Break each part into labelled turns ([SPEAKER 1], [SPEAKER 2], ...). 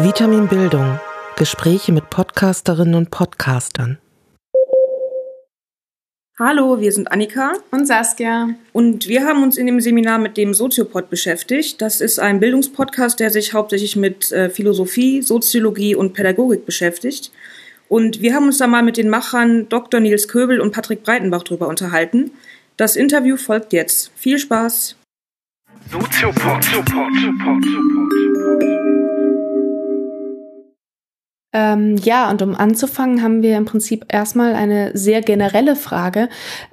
[SPEAKER 1] Vitamin Bildung. Gespräche mit Podcasterinnen und Podcastern.
[SPEAKER 2] Hallo, wir sind Annika
[SPEAKER 3] und Saskia.
[SPEAKER 2] Und wir haben uns in dem Seminar mit dem Soziopod beschäftigt. Das ist ein Bildungspodcast, der sich hauptsächlich mit äh, Philosophie, Soziologie und Pädagogik beschäftigt. Und wir haben uns da mal mit den Machern Dr. Nils Köbel und Patrick Breitenbach drüber unterhalten. Das Interview folgt jetzt. Viel Spaß! Soziopod. Soziopod. Soziopod.
[SPEAKER 3] Ähm, ja, und um anzufangen, haben wir im Prinzip erstmal eine sehr generelle Frage.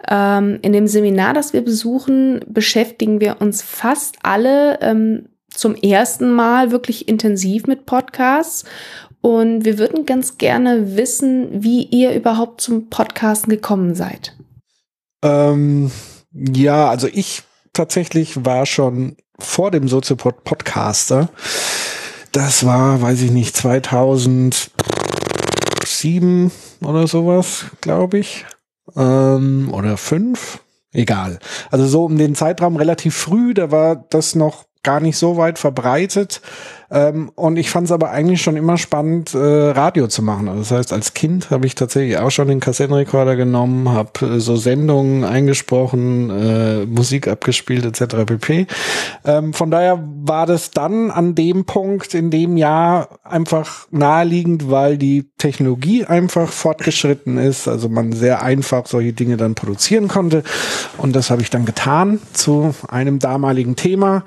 [SPEAKER 3] Ähm, in dem Seminar, das wir besuchen, beschäftigen wir uns fast alle ähm, zum ersten Mal wirklich intensiv mit Podcasts. Und wir würden ganz gerne wissen, wie ihr überhaupt zum Podcasten gekommen seid.
[SPEAKER 4] Ähm, ja, also ich tatsächlich war schon vor dem Soziopod Podcaster. Das war, weiß ich nicht, 2007 oder sowas, glaube ich. Ähm, oder fünf. Egal. Also so um den Zeitraum relativ früh, da war das noch gar nicht so weit verbreitet. Ähm, und ich fand es aber eigentlich schon immer spannend, äh, Radio zu machen. Also das heißt, als Kind habe ich tatsächlich auch schon den Kassettenrekorder genommen, habe äh, so Sendungen eingesprochen, äh, Musik abgespielt etc. pp. Ähm, von daher war das dann an dem Punkt in dem Jahr einfach naheliegend, weil die Technologie einfach fortgeschritten ist, also man sehr einfach solche Dinge dann produzieren konnte. Und das habe ich dann getan zu einem damaligen Thema.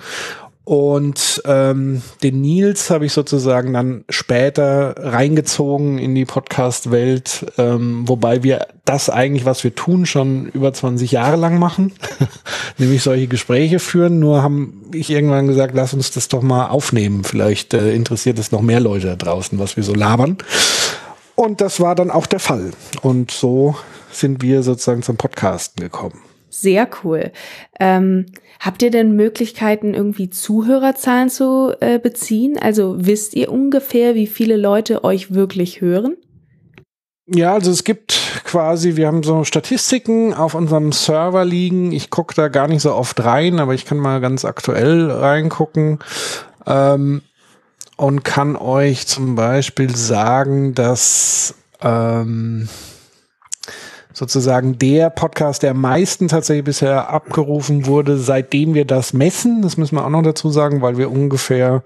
[SPEAKER 4] Und ähm, den Nils habe ich sozusagen dann später reingezogen in die Podcast-Welt, ähm, wobei wir das eigentlich, was wir tun, schon über 20 Jahre lang machen, nämlich solche Gespräche führen. Nur haben ich irgendwann gesagt, lass uns das doch mal aufnehmen. Vielleicht äh, interessiert es noch mehr Leute da draußen, was wir so labern. Und das war dann auch der Fall. Und so sind wir sozusagen zum Podcasten gekommen.
[SPEAKER 3] Sehr cool. Ähm, habt ihr denn Möglichkeiten, irgendwie Zuhörerzahlen zu äh, beziehen? Also wisst ihr ungefähr, wie viele Leute euch wirklich hören?
[SPEAKER 4] Ja, also es gibt quasi, wir haben so Statistiken auf unserem Server liegen. Ich gucke da gar nicht so oft rein, aber ich kann mal ganz aktuell reingucken. Ähm, und kann euch zum Beispiel sagen, dass ähm, sozusagen der Podcast, der am meisten tatsächlich bisher abgerufen wurde, seitdem wir das messen. Das müssen wir auch noch dazu sagen, weil wir ungefähr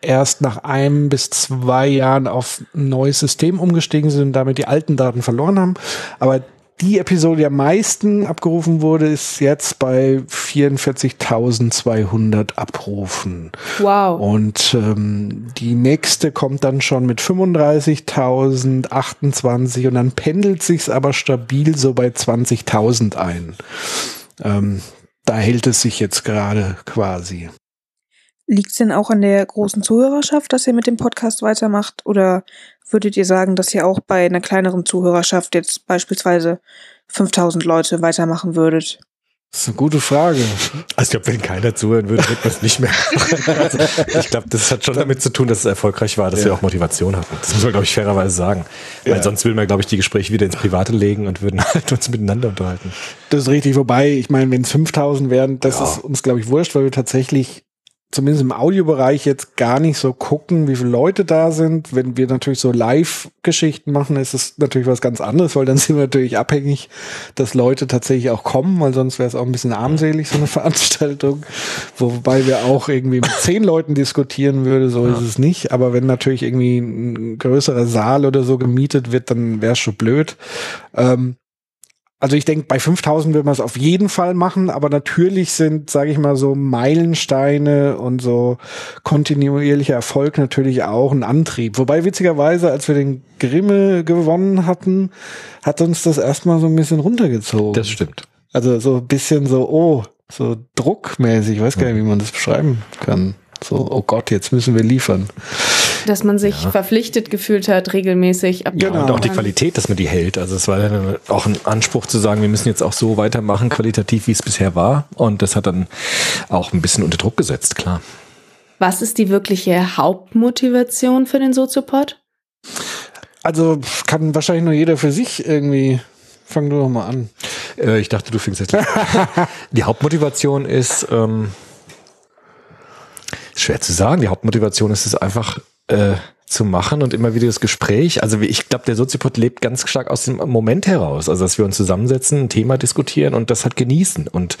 [SPEAKER 4] erst nach einem bis zwei Jahren auf ein neues System umgestiegen sind und damit die alten Daten verloren haben. Aber die Episode, die am meisten abgerufen wurde, ist jetzt bei 44.200 Abrufen.
[SPEAKER 3] Wow.
[SPEAKER 4] Und ähm, die nächste kommt dann schon mit 35.028 und dann pendelt sich's aber stabil so bei 20.000 ein. Ähm, da hält es sich jetzt gerade quasi.
[SPEAKER 2] Liegt es denn auch an der großen Zuhörerschaft, dass ihr mit dem Podcast weitermacht? Oder würdet ihr sagen, dass ihr auch bei einer kleineren Zuhörerschaft jetzt beispielsweise 5000 Leute weitermachen würdet?
[SPEAKER 4] Das ist eine gute Frage.
[SPEAKER 5] Also ich glaube, wenn keiner zuhören würde, wird man es nicht mehr Also ich glaube, das hat schon damit zu tun, dass es erfolgreich war, dass ja. wir auch Motivation hatten. Das muss man, glaube ich, fairerweise sagen. Ja. Weil sonst würden wir, glaube ich, die Gespräche wieder ins Private legen und würden halt uns miteinander unterhalten.
[SPEAKER 4] Das ist richtig. Wobei, ich meine, wenn es 5000 wären, das ja. ist uns, glaube ich, wurscht, weil wir tatsächlich zumindest im Audiobereich jetzt gar nicht so gucken, wie viele Leute da sind. Wenn wir natürlich so Live-Geschichten machen, ist es natürlich was ganz anderes, weil dann sind wir natürlich abhängig, dass Leute tatsächlich auch kommen, weil sonst wäre es auch ein bisschen armselig, so eine Veranstaltung. Wobei wir auch irgendwie mit zehn Leuten diskutieren würde, so ja. ist es nicht. Aber wenn natürlich irgendwie ein größerer Saal oder so gemietet wird, dann wäre es schon blöd. Ähm, also ich denke, bei 5000 wird man es auf jeden Fall machen, aber natürlich sind, sage ich mal, so Meilensteine und so kontinuierlicher Erfolg natürlich auch ein Antrieb. Wobei witzigerweise, als wir den Grimme gewonnen hatten, hat uns das erstmal so ein bisschen runtergezogen.
[SPEAKER 5] Das stimmt.
[SPEAKER 4] Also so ein bisschen so, oh, so druckmäßig, ich weiß gar nicht, wie man das beschreiben kann. So, oh Gott, jetzt müssen wir liefern.
[SPEAKER 3] Dass man sich ja. verpflichtet gefühlt hat, regelmäßig.
[SPEAKER 5] Genau. Und auch die Qualität, dass man die hält. Also es war dann auch ein Anspruch zu sagen, wir müssen jetzt auch so weitermachen, qualitativ, wie es bisher war. Und das hat dann auch ein bisschen unter Druck gesetzt, klar.
[SPEAKER 3] Was ist die wirkliche Hauptmotivation für den Soziopod?
[SPEAKER 4] Also kann wahrscheinlich nur jeder für sich irgendwie. Fang du doch mal an.
[SPEAKER 5] Äh, ich dachte, du fängst jetzt an. die Hauptmotivation ist, ähm, Schwer zu sagen. Die Hauptmotivation ist es einfach, äh, zu machen und immer wieder das Gespräch. Also ich glaube, der Soziopod lebt ganz stark aus dem Moment heraus. Also dass wir uns zusammensetzen, ein Thema diskutieren und das halt genießen und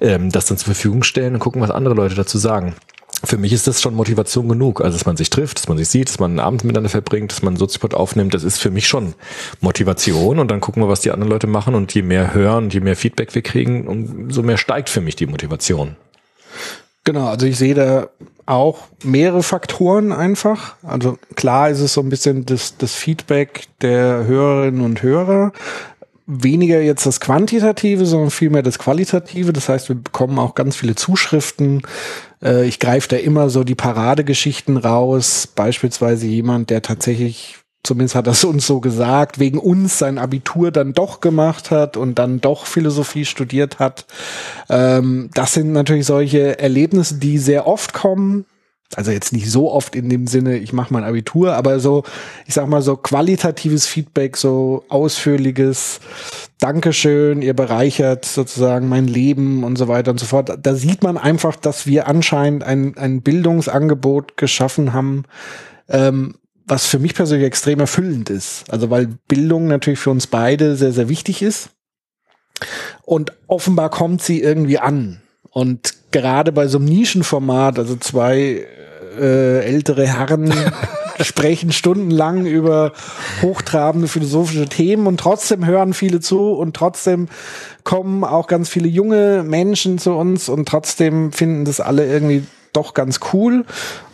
[SPEAKER 5] ähm, das dann zur Verfügung stellen und gucken, was andere Leute dazu sagen. Für mich ist das schon Motivation genug. Also dass man sich trifft, dass man sich sieht, dass man einen Abend miteinander verbringt, dass man einen Soziopod aufnimmt, das ist für mich schon Motivation. Und dann gucken wir, was die anderen Leute machen. Und je mehr hören, je mehr Feedback wir kriegen, umso mehr steigt für mich die Motivation.
[SPEAKER 4] Genau, also ich sehe da auch mehrere Faktoren einfach. Also klar ist es so ein bisschen das, das Feedback der Hörerinnen und Hörer. Weniger jetzt das Quantitative, sondern vielmehr das Qualitative. Das heißt, wir bekommen auch ganz viele Zuschriften. Äh, ich greife da immer so die Paradegeschichten raus. Beispielsweise jemand, der tatsächlich zumindest hat das uns so gesagt, wegen uns sein Abitur dann doch gemacht hat und dann doch Philosophie studiert hat. Ähm, das sind natürlich solche Erlebnisse, die sehr oft kommen. Also jetzt nicht so oft in dem Sinne, ich mache mein Abitur, aber so, ich sag mal so qualitatives Feedback, so ausführliches Dankeschön, ihr bereichert sozusagen mein Leben und so weiter und so fort. Da sieht man einfach, dass wir anscheinend ein, ein Bildungsangebot geschaffen haben, ähm, was für mich persönlich extrem erfüllend ist. Also weil Bildung natürlich für uns beide sehr, sehr wichtig ist. Und offenbar kommt sie irgendwie an. Und gerade bei so einem Nischenformat, also zwei äh, ältere Herren sprechen stundenlang über hochtrabende philosophische Themen und trotzdem hören viele zu und trotzdem kommen auch ganz viele junge Menschen zu uns und trotzdem finden das alle irgendwie doch ganz cool.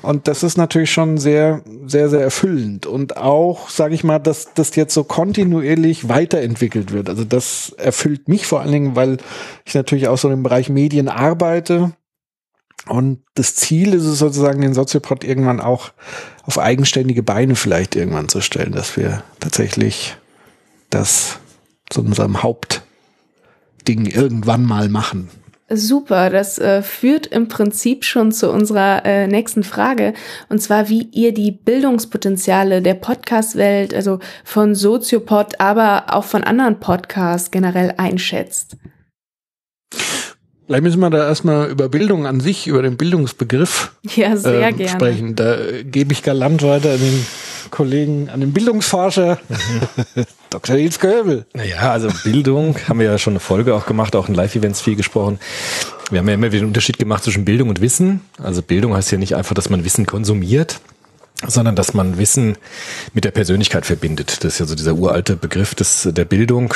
[SPEAKER 4] Und das ist natürlich schon sehr, sehr, sehr erfüllend. Und auch, sage ich mal, dass das jetzt so kontinuierlich weiterentwickelt wird. Also das erfüllt mich vor allen Dingen, weil ich natürlich auch so im Bereich Medien arbeite. Und das Ziel ist es sozusagen, den Soziopod irgendwann auch auf eigenständige Beine vielleicht irgendwann zu stellen, dass wir tatsächlich das zu unserem Hauptding irgendwann mal machen.
[SPEAKER 3] Super, das äh, führt im Prinzip schon zu unserer äh, nächsten Frage, und zwar, wie ihr die Bildungspotenziale der Podcast-Welt, also von Soziopod, aber auch von anderen Podcasts generell einschätzt.
[SPEAKER 4] Vielleicht müssen wir da erstmal über Bildung an sich, über den Bildungsbegriff
[SPEAKER 3] ja, sehr gerne.
[SPEAKER 4] sprechen. Da äh, gebe ich galant weiter an den Kollegen, an den Bildungsforscher. Dr. Nils Köbel.
[SPEAKER 5] Naja, also Bildung haben wir ja schon eine Folge auch gemacht, auch in Live-Events viel gesprochen. Wir haben ja immer wieder den Unterschied gemacht zwischen Bildung und Wissen. Also Bildung heißt ja nicht einfach, dass man Wissen konsumiert, sondern dass man Wissen mit der Persönlichkeit verbindet. Das ist ja so dieser uralte Begriff des, der Bildung,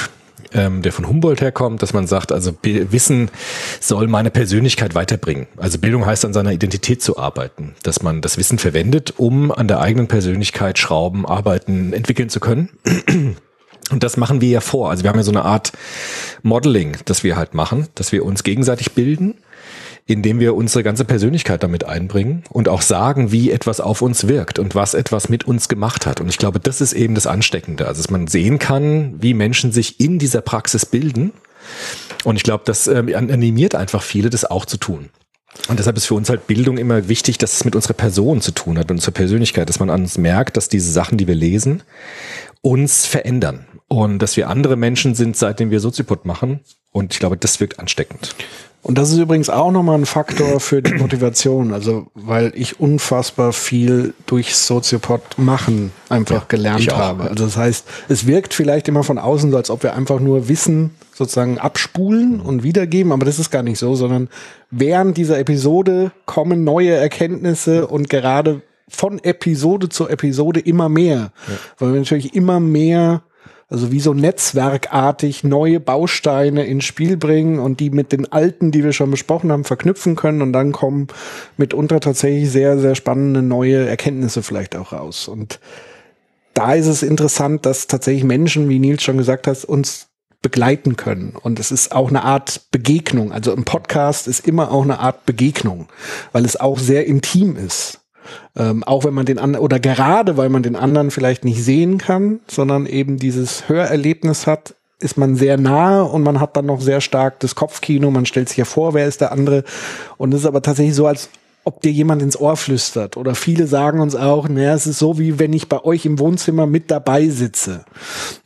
[SPEAKER 5] ähm, der von Humboldt herkommt, dass man sagt, also Wissen soll meine Persönlichkeit weiterbringen. Also Bildung heißt an seiner Identität zu arbeiten, dass man das Wissen verwendet, um an der eigenen Persönlichkeit schrauben, arbeiten, entwickeln zu können. Und das machen wir ja vor. Also wir haben ja so eine Art Modeling, das wir halt machen, dass wir uns gegenseitig bilden indem wir unsere ganze Persönlichkeit damit einbringen und auch sagen, wie etwas auf uns wirkt und was etwas mit uns gemacht hat. Und ich glaube, das ist eben das Ansteckende. Also, dass man sehen kann, wie Menschen sich in dieser Praxis bilden. Und ich glaube, das äh, animiert einfach viele, das auch zu tun. Und deshalb ist für uns halt Bildung immer wichtig, dass es mit unserer Person zu tun hat, mit unserer Persönlichkeit, dass man an uns merkt, dass diese Sachen, die wir lesen, uns verändern. Und dass wir andere Menschen sind, seitdem wir Soziopod machen. Und ich glaube, das wirkt ansteckend.
[SPEAKER 4] Und das ist übrigens auch nochmal ein Faktor für die Motivation. Also, weil ich unfassbar viel durch Soziopod machen einfach ja, gelernt habe. Also, das heißt, es wirkt vielleicht immer von außen so, als ob wir einfach nur Wissen sozusagen abspulen und wiedergeben, aber das ist gar nicht so, sondern während dieser Episode kommen neue Erkenntnisse und gerade von Episode zu Episode immer mehr. Ja. Weil wir natürlich immer mehr also wie so netzwerkartig neue Bausteine ins Spiel bringen und die mit den alten, die wir schon besprochen haben, verknüpfen können und dann kommen mitunter tatsächlich sehr, sehr spannende neue Erkenntnisse vielleicht auch raus. Und da ist es interessant, dass tatsächlich Menschen, wie Nils schon gesagt hat, uns begleiten können. Und es ist auch eine Art Begegnung. Also ein Podcast ist immer auch eine Art Begegnung, weil es auch sehr intim ist. Ähm, auch wenn man den anderen, oder gerade weil man den anderen vielleicht nicht sehen kann, sondern eben dieses Hörerlebnis hat, ist man sehr nahe und man hat dann noch sehr stark das Kopfkino, man stellt sich ja vor, wer ist der andere. Und es ist aber tatsächlich so, als ob dir jemand ins Ohr flüstert. Oder viele sagen uns auch, naja, es ist so, wie wenn ich bei euch im Wohnzimmer mit dabei sitze.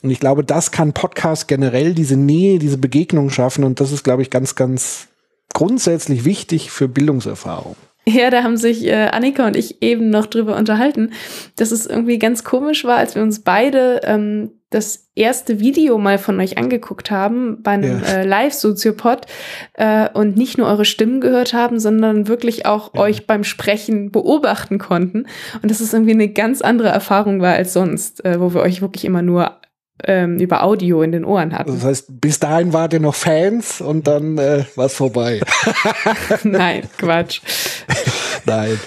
[SPEAKER 4] Und ich glaube, das kann Podcast generell diese Nähe, diese Begegnung schaffen. Und das ist, glaube ich, ganz, ganz grundsätzlich wichtig für Bildungserfahrung.
[SPEAKER 3] Ja, da haben sich äh, Annika und ich eben noch drüber unterhalten, dass es irgendwie ganz komisch war, als wir uns beide ähm, das erste Video mal von euch angeguckt haben bei einem ja. äh, Live-Soziopod äh, und nicht nur eure Stimmen gehört haben, sondern wirklich auch ja. euch beim Sprechen beobachten konnten. Und dass es irgendwie eine ganz andere Erfahrung war als sonst, äh, wo wir euch wirklich immer nur ähm, über Audio in den Ohren hatten.
[SPEAKER 4] Das heißt, bis dahin wart ihr noch Fans und dann äh, war es vorbei.
[SPEAKER 3] Nein, Quatsch.
[SPEAKER 4] Nein.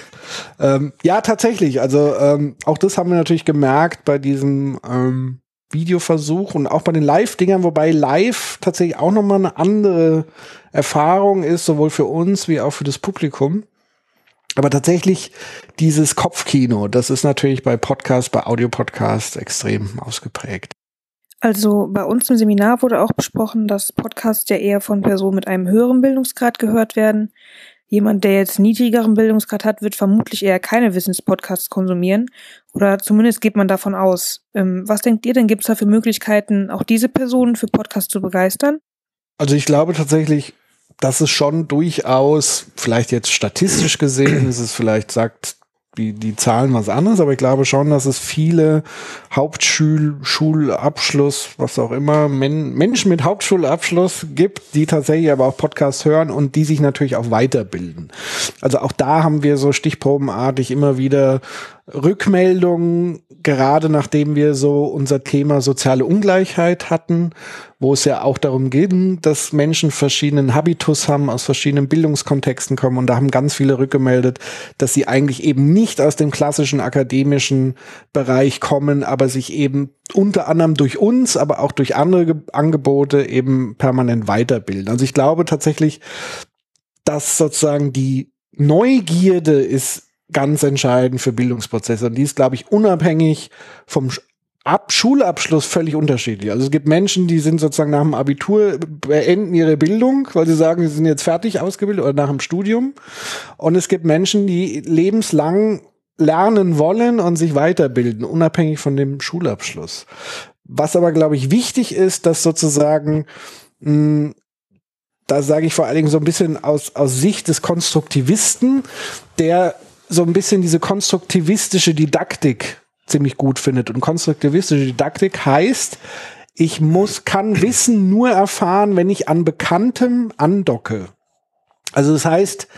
[SPEAKER 4] Ähm, ja, tatsächlich. Also ähm, auch das haben wir natürlich gemerkt bei diesem ähm, Videoversuch und auch bei den Live-Dingern, wobei Live tatsächlich auch nochmal eine andere Erfahrung ist, sowohl für uns wie auch für das Publikum. Aber tatsächlich dieses Kopfkino, das ist natürlich bei Podcasts, bei Audiopodcasts extrem ausgeprägt.
[SPEAKER 2] Also bei uns im Seminar wurde auch besprochen, dass Podcasts ja eher von Personen mit einem höheren Bildungsgrad gehört werden. Jemand, der jetzt niedrigeren Bildungsgrad hat, wird vermutlich eher keine Wissenspodcasts konsumieren. Oder zumindest geht man davon aus. Ähm, was denkt ihr denn, gibt es da für Möglichkeiten, auch diese Personen für Podcasts zu begeistern?
[SPEAKER 4] Also ich glaube tatsächlich, dass es schon durchaus, vielleicht jetzt statistisch gesehen, ist es vielleicht, sagt die, die Zahlen was anderes, aber ich glaube schon, dass es viele Hauptschulabschluss, was auch immer, Men Menschen mit Hauptschulabschluss gibt, die tatsächlich aber auch Podcasts hören und die sich natürlich auch weiterbilden. Also auch da haben wir so stichprobenartig immer wieder Rückmeldungen, gerade nachdem wir so unser Thema soziale Ungleichheit hatten, wo es ja auch darum ging, dass Menschen verschiedenen Habitus haben, aus verschiedenen Bildungskontexten kommen. Und da haben ganz viele rückgemeldet, dass sie eigentlich eben nicht aus dem klassischen akademischen Bereich kommen, aber sich eben unter anderem durch uns, aber auch durch andere Angebote eben permanent weiterbilden. Also ich glaube tatsächlich, dass sozusagen die Neugierde ist ganz entscheidend für Bildungsprozesse. Und die ist, glaube ich, unabhängig vom Ab Schulabschluss völlig unterschiedlich. Also es gibt Menschen, die sind sozusagen nach dem Abitur, beenden ihre Bildung, weil sie sagen, sie sind jetzt fertig ausgebildet oder nach dem Studium. Und es gibt Menschen, die lebenslang lernen wollen und sich weiterbilden, unabhängig von dem Schulabschluss. Was aber, glaube ich, wichtig ist, dass sozusagen mh, hm, da sage ich vor allen Dingen so ein bisschen aus, aus Sicht des Konstruktivisten, der so ein bisschen diese konstruktivistische Didaktik ziemlich gut findet. Und konstruktivistische Didaktik heißt, ich muss, kann Wissen nur erfahren, wenn ich an Bekanntem andocke. Also das heißt,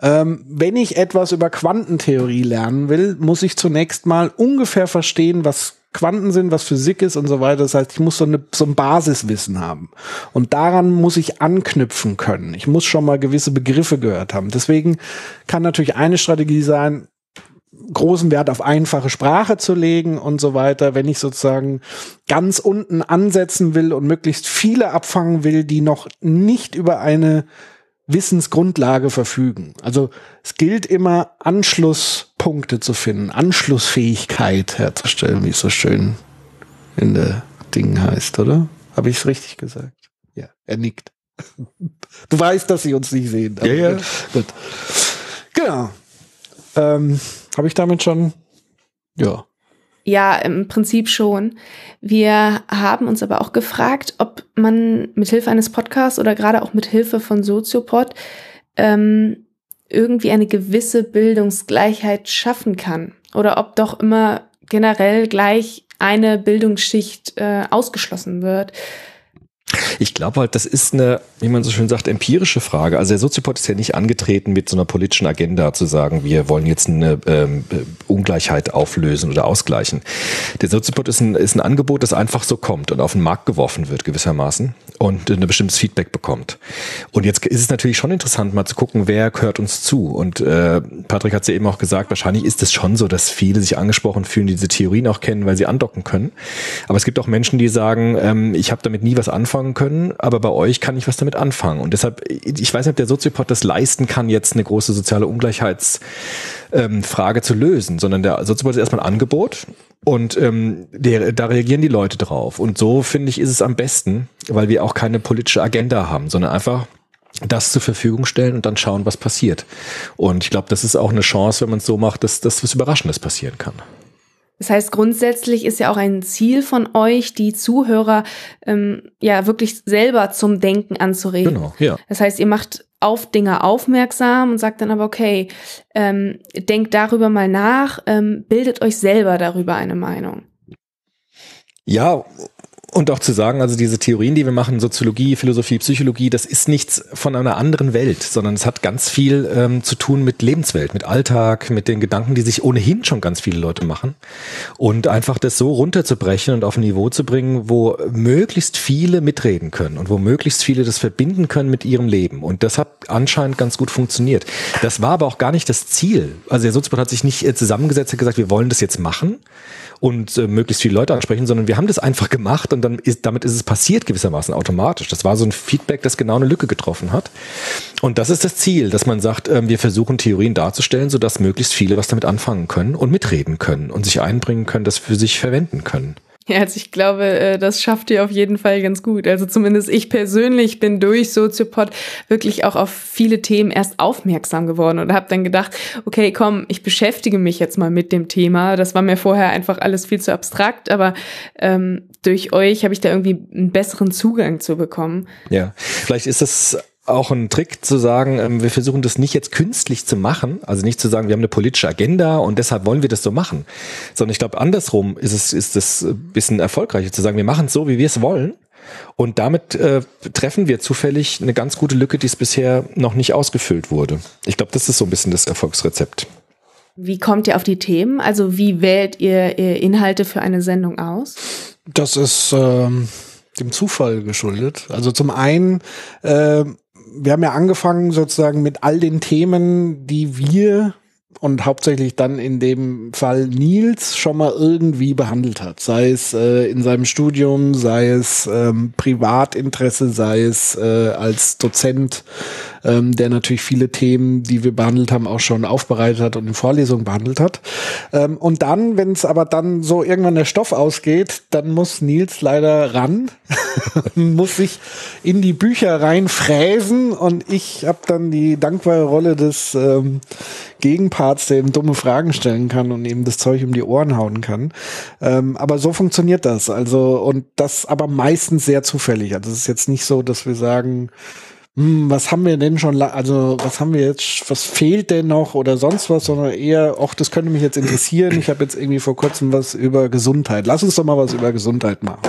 [SPEAKER 4] ähm, wenn ich etwas über Quantentheorie lernen will, muss ich zunächst mal ungefähr verstehen, was Quanten sind, was Physik ist und so weiter. Das heißt, ich muss so, eine, so ein Basiswissen haben. Und daran muss ich anknüpfen können. Ich muss schon mal gewisse Begriffe gehört haben. Deswegen kann natürlich eine Strategie sein, großen Wert auf einfache Sprache zu legen und so weiter, wenn ich sozusagen ganz unten ansetzen will und möglichst viele abfangen will, die noch nicht über eine Wissensgrundlage verfügen. Also es gilt immer, Anschlusspunkte zu finden, Anschlussfähigkeit herzustellen, wie es so schön in der Ding heißt, oder? Habe ich es richtig gesagt? Ja, er nickt. Du weißt, dass sie uns nicht sehen.
[SPEAKER 5] Ja, ja.
[SPEAKER 4] Gut. Genau. Ähm, Habe ich damit schon? Ja.
[SPEAKER 3] Ja, im Prinzip schon. Wir haben uns aber auch gefragt, ob man mit Hilfe eines Podcasts oder gerade auch mit Hilfe von Soziopod ähm, irgendwie eine gewisse Bildungsgleichheit schaffen kann oder ob doch immer generell gleich eine Bildungsschicht äh, ausgeschlossen wird.
[SPEAKER 5] Ich glaube halt, das ist eine, wie man so schön sagt, empirische Frage. Also der Soziopod ist ja nicht angetreten mit so einer politischen Agenda zu sagen, wir wollen jetzt eine ähm, Ungleichheit auflösen oder ausgleichen. Der Soziopod ist ein, ist ein Angebot, das einfach so kommt und auf den Markt geworfen wird gewissermaßen und ein bestimmtes Feedback bekommt. Und jetzt ist es natürlich schon interessant, mal zu gucken, wer hört uns zu. Und äh, Patrick hat es ja eben auch gesagt, wahrscheinlich ist es schon so, dass viele sich angesprochen fühlen, die diese Theorien auch kennen, weil sie andocken können. Aber es gibt auch Menschen, die sagen, ähm, ich habe damit nie was anfangen anfangen können, aber bei euch kann ich was damit anfangen. Und deshalb, ich weiß nicht, ob der Soziopod das leisten kann, jetzt eine große soziale Ungleichheitsfrage ähm, zu lösen, sondern der Soziopod ist erstmal ein Angebot und ähm, der, da reagieren die Leute drauf. Und so finde ich, ist es am besten, weil wir auch keine politische Agenda haben, sondern einfach das zur Verfügung stellen und dann schauen, was passiert. Und ich glaube, das ist auch eine Chance, wenn man es so macht, dass, dass was Überraschendes passieren kann.
[SPEAKER 3] Das heißt, grundsätzlich ist ja auch ein Ziel von euch, die Zuhörer ähm, ja wirklich selber zum Denken anzuregen.
[SPEAKER 5] Genau, ja.
[SPEAKER 3] Das heißt, ihr macht auf Dinge aufmerksam und sagt dann aber, okay, ähm, denkt darüber mal nach, ähm, bildet euch selber darüber eine Meinung.
[SPEAKER 5] Ja, und auch zu sagen, also diese Theorien, die wir machen, Soziologie, Philosophie, Psychologie, das ist nichts von einer anderen Welt, sondern es hat ganz viel ähm, zu tun mit Lebenswelt, mit Alltag, mit den Gedanken, die sich ohnehin schon ganz viele Leute machen. Und einfach das so runterzubrechen und auf ein Niveau zu bringen, wo möglichst viele mitreden können und wo möglichst viele das verbinden können mit ihrem Leben. Und das hat anscheinend ganz gut funktioniert. Das war aber auch gar nicht das Ziel. Also der Soziopod hat sich nicht äh, zusammengesetzt und gesagt, wir wollen das jetzt machen und äh, möglichst viele Leute ansprechen, sondern wir haben das einfach gemacht und dann ist, damit ist es passiert gewissermaßen automatisch. Das war so ein Feedback, das genau eine Lücke getroffen hat. Und das ist das Ziel, dass man sagt, äh, wir versuchen Theorien darzustellen, sodass möglichst viele was damit anfangen können und mitreden können und sich einbringen können, das für sich verwenden können.
[SPEAKER 3] Ja, also ich glaube, äh, das schafft ihr auf jeden Fall ganz gut. Also zumindest ich persönlich bin durch Soziopod wirklich auch auf viele Themen erst aufmerksam geworden und habe dann gedacht, okay, komm, ich beschäftige mich jetzt mal mit dem Thema. Das war mir vorher einfach alles viel zu abstrakt, aber ähm, durch euch habe ich da irgendwie einen besseren Zugang zu bekommen.
[SPEAKER 5] Ja, vielleicht ist das auch ein Trick zu sagen, ähm, wir versuchen das nicht jetzt künstlich zu machen, also nicht zu sagen, wir haben eine politische Agenda und deshalb wollen wir das so machen, sondern ich glaube, andersrum ist es ist es ein bisschen erfolgreicher zu sagen, wir machen es so, wie wir es wollen und damit äh, treffen wir zufällig eine ganz gute Lücke, die es bisher noch nicht ausgefüllt wurde. Ich glaube, das ist so ein bisschen das Erfolgsrezept.
[SPEAKER 3] Wie kommt ihr auf die Themen? Also wie wählt ihr, ihr Inhalte für eine Sendung aus?
[SPEAKER 4] Das ist ähm, dem Zufall geschuldet. Also zum einen äh, wir haben ja angefangen sozusagen mit all den Themen, die wir und hauptsächlich dann in dem Fall Nils schon mal irgendwie behandelt hat. Sei es äh, in seinem Studium, sei es ähm, Privatinteresse, sei es äh, als Dozent ähm, der natürlich viele Themen, die wir behandelt haben, auch schon aufbereitet hat und in Vorlesungen behandelt hat. Ähm, und dann, wenn es aber dann so irgendwann der Stoff ausgeht, dann muss Nils leider ran, muss sich in die Bücher reinfräsen und ich habe dann die dankbare Rolle des ähm, Gegenparts, der eben dumme Fragen stellen kann und eben das Zeug um die Ohren hauen kann. Ähm, aber so funktioniert das. Also, und das aber meistens sehr zufällig. Also es ist jetzt nicht so, dass wir sagen, hm, was haben wir denn schon, also was haben wir jetzt, was fehlt denn noch oder sonst was, sondern eher, ach, das könnte mich jetzt interessieren. Ich habe jetzt irgendwie vor kurzem was über Gesundheit. Lass uns doch mal was über Gesundheit machen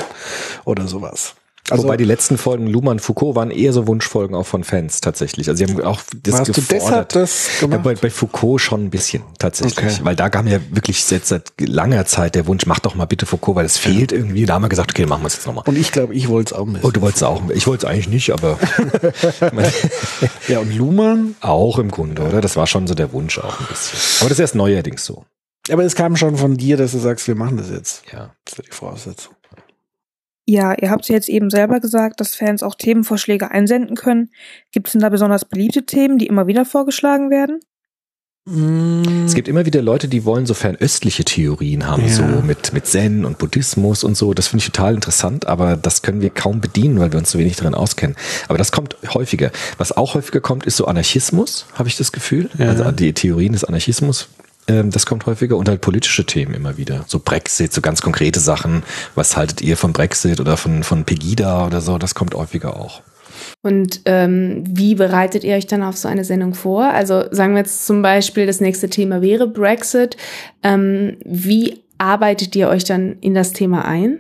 [SPEAKER 4] oder sowas.
[SPEAKER 5] Also, Wobei die letzten Folgen Luhmann Foucault waren eher so Wunschfolgen auch von Fans tatsächlich. Also sie haben auch
[SPEAKER 4] das Hast gefordert. du deshalb das
[SPEAKER 5] gemacht? Ja, bei, bei, Foucault schon ein bisschen tatsächlich, okay. weil da kam ja wirklich jetzt seit langer Zeit der Wunsch, mach doch mal bitte Foucault, weil es fehlt ja. irgendwie. Da haben wir gesagt, okay, machen wir es jetzt nochmal.
[SPEAKER 4] Und ich glaube, ich wollte es auch ein bisschen.
[SPEAKER 5] Oh, du wolltest auch. Ich wollte es eigentlich nicht, aber
[SPEAKER 4] ja und Luhmann
[SPEAKER 5] auch im Grunde, oder? Das war schon so der Wunsch auch ein bisschen. Aber das ist erst neuerdings so.
[SPEAKER 4] Aber es kam schon von dir, dass du sagst, wir machen das jetzt. Ja, das ist die Voraussetzung.
[SPEAKER 2] Ja, ihr habt jetzt eben selber gesagt, dass Fans auch Themenvorschläge einsenden können. Gibt es denn da besonders beliebte Themen, die immer wieder vorgeschlagen werden?
[SPEAKER 5] Es gibt immer wieder Leute, die wollen so fernöstliche Theorien haben, ja. so mit, mit Zen und Buddhismus und so. Das finde ich total interessant, aber das können wir kaum bedienen, weil wir uns so wenig darin auskennen. Aber das kommt häufiger. Was auch häufiger kommt, ist so Anarchismus, habe ich das Gefühl. Ja. Also die Theorien des Anarchismus das kommt häufiger und halt politische Themen immer wieder. So Brexit, so ganz konkrete Sachen. Was haltet ihr von Brexit oder von, von Pegida oder so? Das kommt häufiger auch.
[SPEAKER 3] Und ähm, wie bereitet ihr euch dann auf so eine Sendung vor? Also sagen wir jetzt zum Beispiel, das nächste Thema wäre Brexit. Ähm, wie arbeitet ihr euch dann in das Thema ein?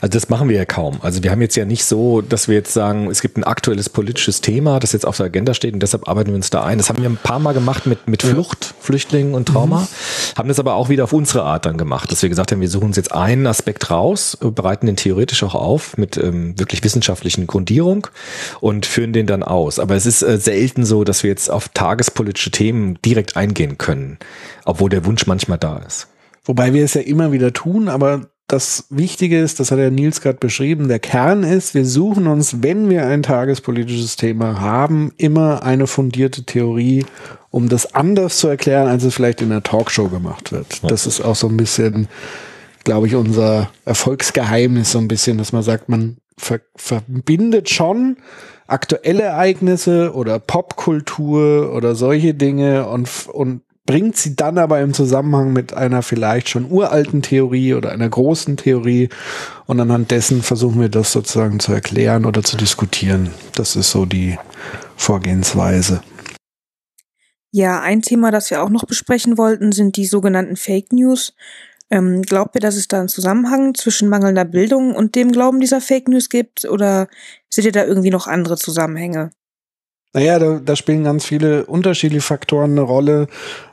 [SPEAKER 5] Also das machen wir ja kaum. Also wir haben jetzt ja nicht so, dass wir jetzt sagen, es gibt ein aktuelles politisches Thema, das jetzt auf der Agenda steht und deshalb arbeiten wir uns da ein. Das haben wir ein paar Mal gemacht mit, mit Flucht, Flüchtlingen und Trauma, mhm. haben das aber auch wieder auf unsere Art dann gemacht, dass wir gesagt haben, wir suchen uns jetzt einen Aspekt raus, bereiten den theoretisch auch auf mit ähm, wirklich wissenschaftlichen Grundierung und führen den dann aus. Aber es ist äh, selten so, dass wir jetzt auf tagespolitische Themen direkt eingehen können, obwohl der Wunsch manchmal da ist.
[SPEAKER 4] Wobei wir es ja immer wieder tun, aber das Wichtige ist, das hat der Nils gerade beschrieben, der Kern ist, wir suchen uns, wenn wir ein tagespolitisches Thema haben, immer eine fundierte Theorie, um das anders zu erklären, als es vielleicht in der Talkshow gemacht wird. Das ist auch so ein bisschen, glaube ich, unser Erfolgsgeheimnis, so ein bisschen, dass man sagt, man ver verbindet schon aktuelle Ereignisse oder Popkultur oder solche Dinge und, und bringt sie dann aber im Zusammenhang mit einer vielleicht schon uralten Theorie oder einer großen Theorie und anhand dessen versuchen wir das sozusagen zu erklären oder zu diskutieren. Das ist so die Vorgehensweise.
[SPEAKER 2] Ja, ein Thema, das wir auch noch besprechen wollten, sind die sogenannten Fake News. Ähm, glaubt ihr, dass es da einen Zusammenhang zwischen mangelnder Bildung und dem Glauben dieser Fake News gibt? Oder seht ihr da irgendwie noch andere Zusammenhänge?
[SPEAKER 4] Naja, da, da spielen ganz viele unterschiedliche Faktoren eine Rolle.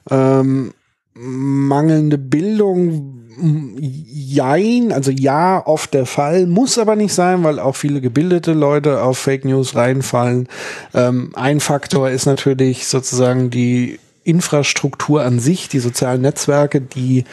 [SPEAKER 4] Ähm, mangelnde Bildung, jein, also ja, oft der Fall, muss aber nicht sein, weil auch viele gebildete Leute auf Fake News reinfallen. Ähm, ein Faktor ist natürlich sozusagen die Infrastruktur an sich, die sozialen Netzwerke, die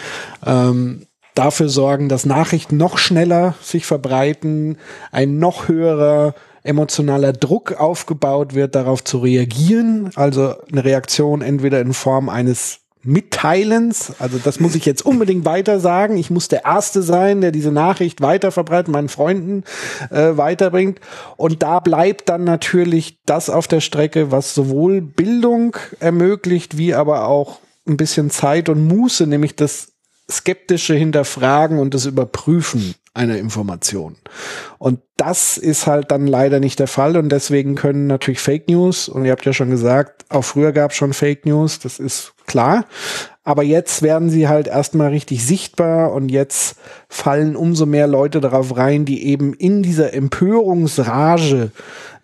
[SPEAKER 4] ähm, dafür sorgen, dass Nachrichten noch schneller sich verbreiten, ein noch höherer emotionaler Druck aufgebaut wird, darauf zu reagieren. Also eine Reaktion entweder in Form eines Mitteilens, also das muss ich jetzt unbedingt weiter sagen. Ich muss der Erste sein, der diese Nachricht weiter verbreitet, meinen Freunden äh, weiterbringt. Und da bleibt dann natürlich das auf der Strecke, was sowohl Bildung ermöglicht, wie aber auch ein bisschen Zeit und Muße, nämlich das skeptische Hinterfragen und das Überprüfen einer Information. Und das ist halt dann leider nicht der Fall und deswegen können natürlich Fake News, und ihr habt ja schon gesagt, auch früher gab es schon Fake News, das ist klar, aber jetzt werden sie halt erstmal richtig sichtbar und jetzt fallen umso mehr Leute darauf rein, die eben in dieser Empörungsrage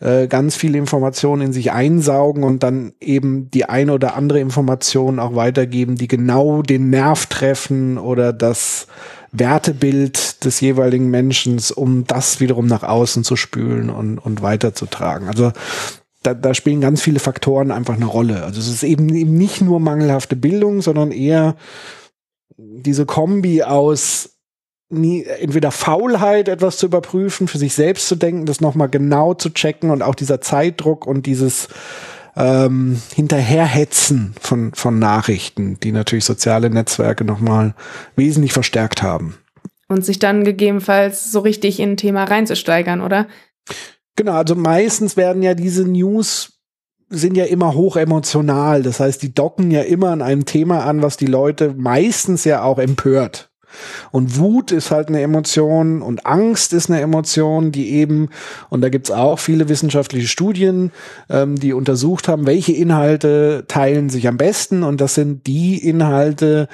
[SPEAKER 4] äh, ganz viele Informationen in sich einsaugen und dann eben die eine oder andere Information auch weitergeben, die genau den Nerv treffen oder das Wertebild des jeweiligen Menschen, um das wiederum nach außen zu spülen und, und weiterzutragen. Also da, da spielen ganz viele Faktoren einfach eine Rolle. Also es ist eben, eben nicht nur mangelhafte Bildung, sondern eher diese Kombi aus nie, entweder Faulheit, etwas zu überprüfen, für sich selbst zu denken, das nochmal genau zu checken und auch dieser Zeitdruck und dieses ähm, Hinterherhetzen von, von Nachrichten, die natürlich soziale Netzwerke nochmal wesentlich verstärkt haben.
[SPEAKER 3] Und sich dann gegebenenfalls so richtig in ein Thema reinzusteigern, oder?
[SPEAKER 4] Genau, also meistens werden ja diese News sind ja immer hoch emotional. Das heißt, die docken ja immer an einem Thema an, was die Leute meistens ja auch empört. Und Wut ist halt eine Emotion und Angst ist eine Emotion, die eben, und da gibt's auch viele wissenschaftliche Studien, ähm, die untersucht haben, welche Inhalte teilen sich am besten. Und das sind die Inhalte,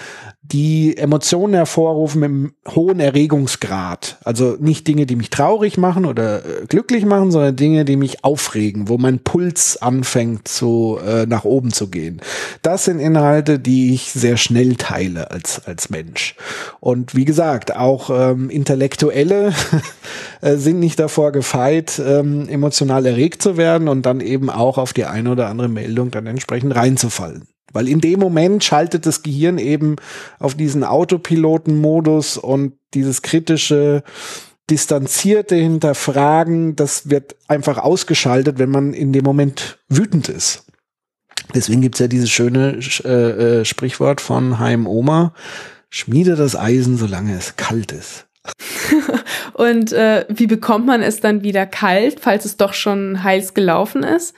[SPEAKER 4] die Emotionen hervorrufen mit einem hohen Erregungsgrad. Also nicht Dinge, die mich traurig machen oder äh, glücklich machen, sondern Dinge, die mich aufregen, wo mein Puls anfängt zu äh, nach oben zu gehen. Das sind Inhalte, die ich sehr schnell teile als als Mensch. Und wie gesagt, auch ähm, Intellektuelle äh, sind nicht davor gefeit, ähm, emotional erregt zu werden und dann eben auch auf die eine oder andere Meldung dann entsprechend reinzufallen. Weil in dem Moment schaltet das Gehirn eben auf diesen Autopiloten-Modus und dieses kritische, distanzierte Hinterfragen, das wird einfach ausgeschaltet, wenn man in dem Moment wütend ist. Deswegen gibt's ja dieses schöne äh, äh, Sprichwort von Heim Oma, schmiede das Eisen, solange es kalt ist.
[SPEAKER 3] und äh, wie bekommt man es dann wieder kalt, falls es doch schon heiß gelaufen ist?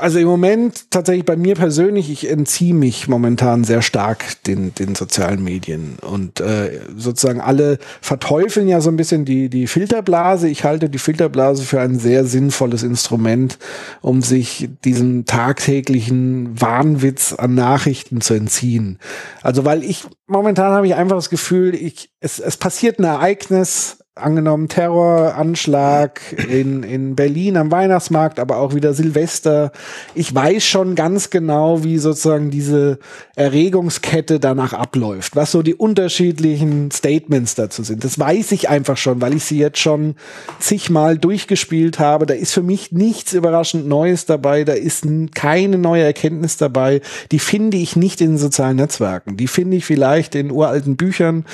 [SPEAKER 4] Also im Moment tatsächlich bei mir persönlich, ich entziehe mich momentan sehr stark den, den sozialen Medien. Und äh, sozusagen alle verteufeln ja so ein bisschen die, die Filterblase. Ich halte die Filterblase für ein sehr sinnvolles Instrument, um sich diesem tagtäglichen Wahnwitz an Nachrichten zu entziehen. Also weil ich momentan habe ich einfach das Gefühl, ich, es, es passiert ein Ereignis, angenommen Terroranschlag in, in Berlin am Weihnachtsmarkt, aber auch wieder Silvester. Ich weiß schon ganz genau, wie sozusagen diese Erregungskette danach abläuft, was so die unterschiedlichen Statements dazu sind. Das weiß ich einfach schon, weil ich sie jetzt schon zigmal durchgespielt habe. Da ist für mich nichts überraschend Neues dabei. Da ist keine neue Erkenntnis dabei. Die finde ich nicht in sozialen Netzwerken. Die finde ich vielleicht in uralten Büchern.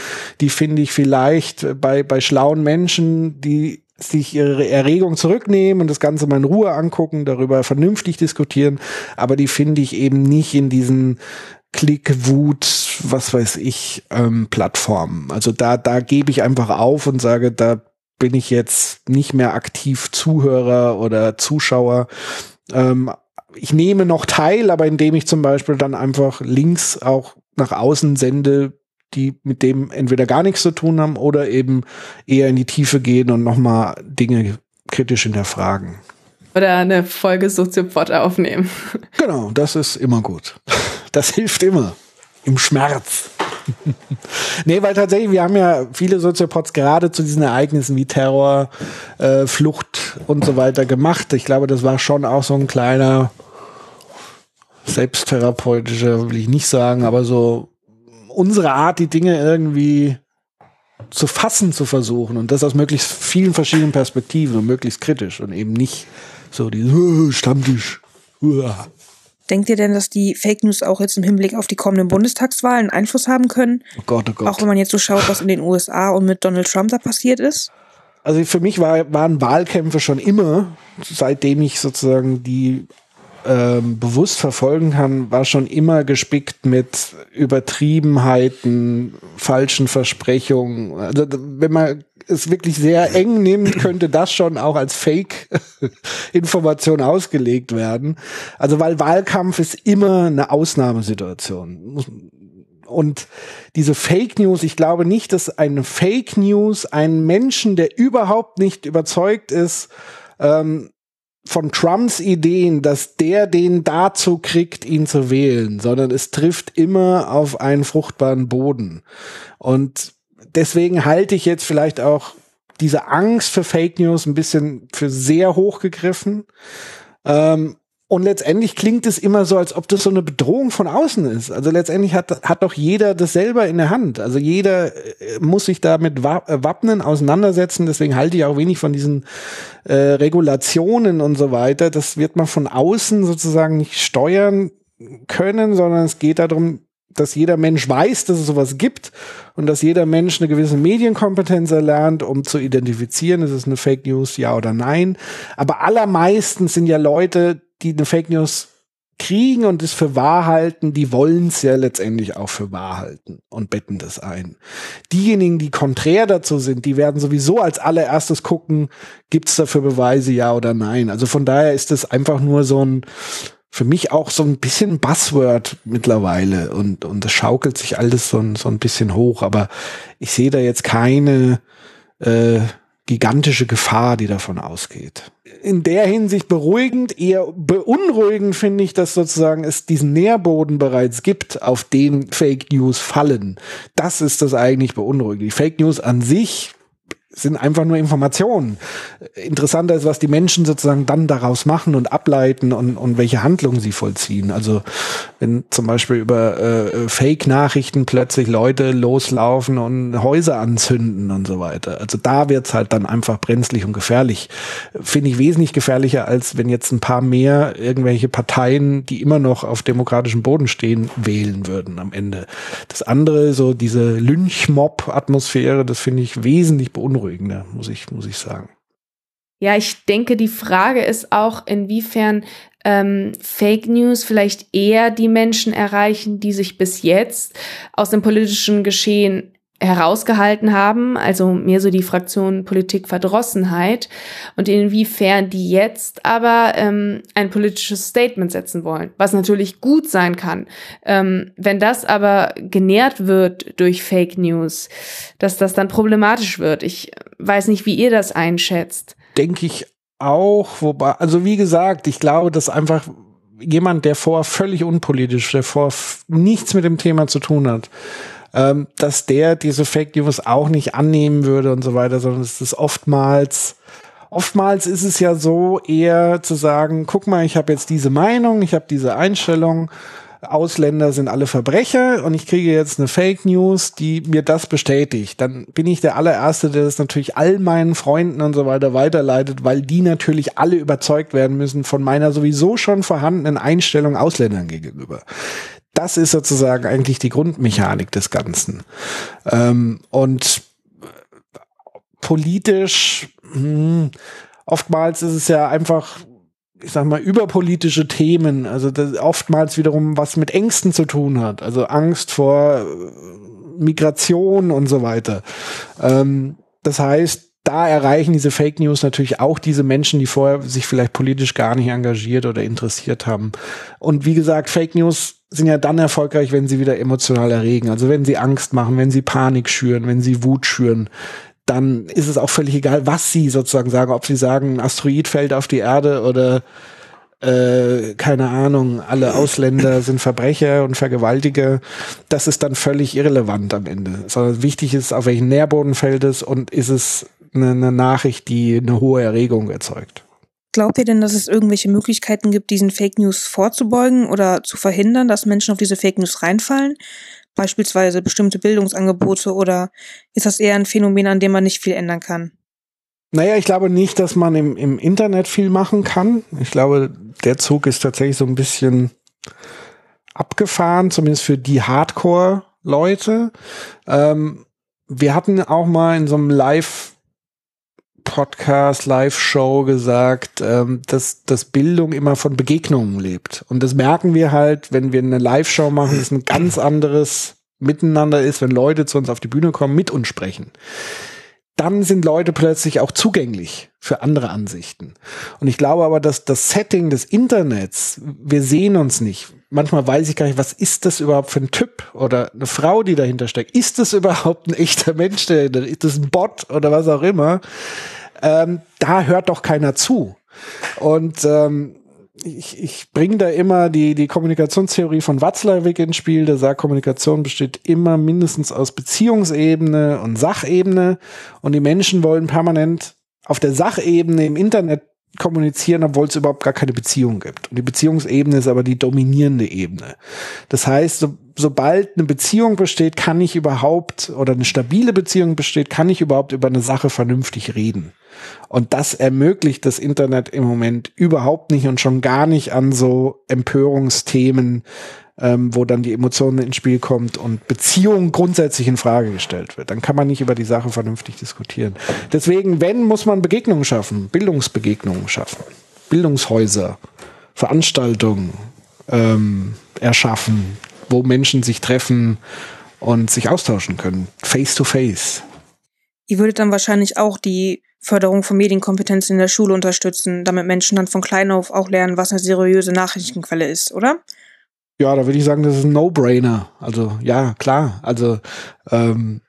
[SPEAKER 4] Die finde ich vielleicht bei, bei schlauen schlauen Menschen, die sich ihre Erregung zurücknehmen und das Ganze mal in Ruhe angucken, darüber vernünftig diskutieren, aber die finde ich eben nicht in diesen Klick, Wut, was weiß ich, ähm, Plattformen. Also da, da gebe ich einfach auf und sage, da bin ich jetzt nicht mehr aktiv Zuhörer oder Zuschauer. Ähm, ich nehme noch teil, aber indem ich zum Beispiel dann einfach Links auch nach außen sende, die mit dem entweder gar nichts zu tun haben oder eben eher in die Tiefe gehen und nochmal Dinge kritisch hinterfragen.
[SPEAKER 3] Oder eine Folge Soziopod aufnehmen.
[SPEAKER 4] Genau, das ist immer gut. Das hilft immer. Im Schmerz. nee, weil tatsächlich, wir haben ja viele Soziopods gerade zu diesen Ereignissen wie Terror, äh, Flucht und so weiter gemacht. Ich glaube, das war schon auch so ein kleiner selbsttherapeutischer, will ich nicht sagen, aber so unsere Art, die Dinge irgendwie zu fassen zu versuchen und das aus möglichst vielen verschiedenen Perspektiven und möglichst kritisch und eben nicht so die Stammtisch. Uah.
[SPEAKER 2] Denkt ihr denn, dass die Fake News auch jetzt im Hinblick auf die kommenden Bundestagswahlen Einfluss haben können?
[SPEAKER 4] Oh Gott, oh Gott.
[SPEAKER 2] Auch wenn man jetzt so schaut, was in den USA und mit Donald Trump da passiert ist?
[SPEAKER 4] Also für mich war, waren Wahlkämpfe schon immer, seitdem ich sozusagen die ähm, bewusst verfolgen kann, war schon immer gespickt mit Übertriebenheiten, falschen Versprechungen. Also wenn man es wirklich sehr eng nimmt, könnte das schon auch als Fake-Information ausgelegt werden. Also weil Wahlkampf ist immer eine Ausnahmesituation. Und diese Fake News, ich glaube nicht, dass eine Fake News einen Menschen, der überhaupt nicht überzeugt ist, ähm, von Trumps Ideen, dass der den dazu kriegt, ihn zu wählen, sondern es trifft immer auf einen fruchtbaren Boden. Und deswegen halte ich jetzt vielleicht auch diese Angst für Fake News ein bisschen für sehr hoch gegriffen. Ähm, und letztendlich klingt es immer so, als ob das so eine Bedrohung von außen ist. Also letztendlich hat, hat doch jeder das selber in der Hand. Also jeder äh, muss sich da mit äh, Wappnen auseinandersetzen. Deswegen halte ich auch wenig von diesen äh, Regulationen und so weiter. Das wird man von außen sozusagen nicht steuern können, sondern es geht darum, dass jeder Mensch weiß, dass es sowas gibt und dass jeder Mensch eine gewisse Medienkompetenz erlernt, um zu identifizieren, ist es eine Fake News, ja oder nein. Aber allermeistens sind ja Leute, die eine Fake News kriegen und es für wahr halten, die wollen es ja letztendlich auch für wahr halten und betten das ein. Diejenigen, die konträr dazu sind, die werden sowieso als allererstes gucken, gibt es dafür Beweise, ja oder nein. Also von daher ist es einfach nur so ein, für mich auch so ein bisschen Buzzword mittlerweile und, und das schaukelt sich alles so ein, so ein bisschen hoch, aber ich sehe da jetzt keine äh, gigantische Gefahr, die davon ausgeht. In der Hinsicht beruhigend, eher beunruhigend finde ich, dass sozusagen es diesen Nährboden bereits gibt, auf den Fake News fallen. Das ist das eigentlich beunruhigend. Die Fake News an sich sind einfach nur Informationen. Interessanter ist, was die Menschen sozusagen dann daraus machen und ableiten und, und welche Handlungen sie vollziehen. Also wenn zum Beispiel über äh, Fake-Nachrichten plötzlich Leute loslaufen und Häuser anzünden und so weiter. Also da wird's halt dann einfach brenzlig und gefährlich. Finde ich wesentlich gefährlicher, als wenn jetzt ein paar mehr irgendwelche Parteien, die immer noch auf demokratischem Boden stehen, wählen würden am Ende. Das andere, so diese Lynchmob-Atmosphäre, das finde ich wesentlich beunruhigend beunruhigender, muss ich, muss ich sagen.
[SPEAKER 3] Ja, ich denke, die Frage ist auch, inwiefern ähm, Fake News vielleicht eher die Menschen erreichen, die sich bis jetzt aus dem politischen Geschehen herausgehalten haben, also mehr so die Fraktion Politik Verdrossenheit und inwiefern die jetzt aber ähm, ein politisches Statement setzen wollen, was natürlich gut sein kann. Ähm, wenn das aber genährt wird durch Fake News, dass das dann problematisch wird. Ich weiß nicht, wie ihr das einschätzt.
[SPEAKER 4] Denke ich auch, wobei, also wie gesagt, ich glaube, dass einfach jemand, der vor völlig unpolitisch, der vor nichts mit dem Thema zu tun hat, ähm, dass der diese Fake News auch nicht annehmen würde und so weiter, sondern es ist oftmals oftmals ist es ja so eher zu sagen, guck mal, ich habe jetzt diese Meinung, ich habe diese Einstellung, Ausländer sind alle Verbrecher und ich kriege jetzt eine Fake News, die mir das bestätigt. Dann bin ich der allererste, der das natürlich all meinen Freunden und so weiter weiterleitet, weil die natürlich alle überzeugt werden müssen von meiner sowieso schon vorhandenen Einstellung Ausländern gegenüber das ist sozusagen eigentlich die Grundmechanik des Ganzen. Ähm, und politisch, mh, hm, oftmals ist es ja einfach, ich sag mal, überpolitische Themen, also das oftmals wiederum was mit Ängsten zu tun hat, also Angst vor äh, Migration und so weiter. Ähm, das heißt, da erreichen diese Fake News natürlich auch diese Menschen, die vorher sich vielleicht politisch gar nicht engagiert oder interessiert haben. Und wie gesagt, Fake News sind ja dann erfolgreich, wenn sie wieder emotional erregen. Also wenn sie Angst machen, wenn sie Panik schüren, wenn sie Wut schüren, dann ist es auch völlig egal, was sie sozusagen sagen. Ob sie sagen, ein Asteroid fällt auf die Erde oder äh, keine Ahnung, alle Ausländer sind Verbrecher und Vergewaltiger. Das ist dann völlig irrelevant am Ende. Sondern wichtig ist, auf welchen Nährboden fällt es und ist es eine, eine Nachricht, die eine hohe Erregung erzeugt.
[SPEAKER 2] Glaubt ihr denn, dass es irgendwelche Möglichkeiten gibt, diesen Fake News vorzubeugen oder zu verhindern, dass Menschen auf diese Fake News reinfallen? Beispielsweise bestimmte Bildungsangebote oder ist das eher ein Phänomen, an dem man nicht viel ändern kann?
[SPEAKER 4] Naja, ich glaube nicht, dass man im, im Internet viel machen kann. Ich glaube, der Zug ist tatsächlich so ein bisschen abgefahren, zumindest für die Hardcore-Leute. Ähm, wir hatten auch mal in so einem Live- Podcast, Live-Show gesagt, ähm, dass, dass Bildung immer von Begegnungen lebt. Und das merken wir halt, wenn wir eine Live-Show machen, dass ein ganz anderes Miteinander ist, wenn Leute zu uns auf die Bühne kommen, mit uns sprechen dann sind Leute plötzlich auch zugänglich für andere Ansichten. Und ich glaube aber, dass das Setting des Internets, wir sehen uns nicht. Manchmal weiß ich gar nicht, was ist das überhaupt für ein Typ oder eine Frau, die dahinter steckt. Ist das überhaupt ein echter Mensch? Ist das ein Bot oder was auch immer? Ähm, da hört doch keiner zu. Und ähm, ich, ich bringe da immer die, die Kommunikationstheorie von Watzlawick ins Spiel. Der sagt, Kommunikation besteht immer mindestens aus Beziehungsebene und Sachebene. Und die Menschen wollen permanent auf der Sachebene im Internet kommunizieren, obwohl es überhaupt gar keine Beziehung gibt. Und die Beziehungsebene ist aber die dominierende Ebene. Das heißt, so, sobald eine Beziehung besteht, kann ich überhaupt, oder eine stabile Beziehung besteht, kann ich überhaupt über eine Sache vernünftig reden. Und das ermöglicht das Internet im Moment überhaupt nicht und schon gar nicht an so Empörungsthemen, ähm, wo dann die Emotionen ins Spiel kommt und Beziehung grundsätzlich in Frage gestellt wird. Dann kann man nicht über die Sache vernünftig diskutieren. Deswegen, wenn, muss man Begegnungen schaffen, Bildungsbegegnungen schaffen, Bildungshäuser, Veranstaltungen ähm, erschaffen, wo Menschen sich treffen und sich austauschen können, face to face.
[SPEAKER 2] Ihr würdet dann wahrscheinlich auch die Förderung von Medienkompetenz in der Schule unterstützen, damit Menschen dann von klein auf auch lernen, was eine seriöse Nachrichtenquelle ist, oder?
[SPEAKER 4] Ja, da würde ich sagen, das ist ein No-Brainer. Also ja, klar. Also ähm,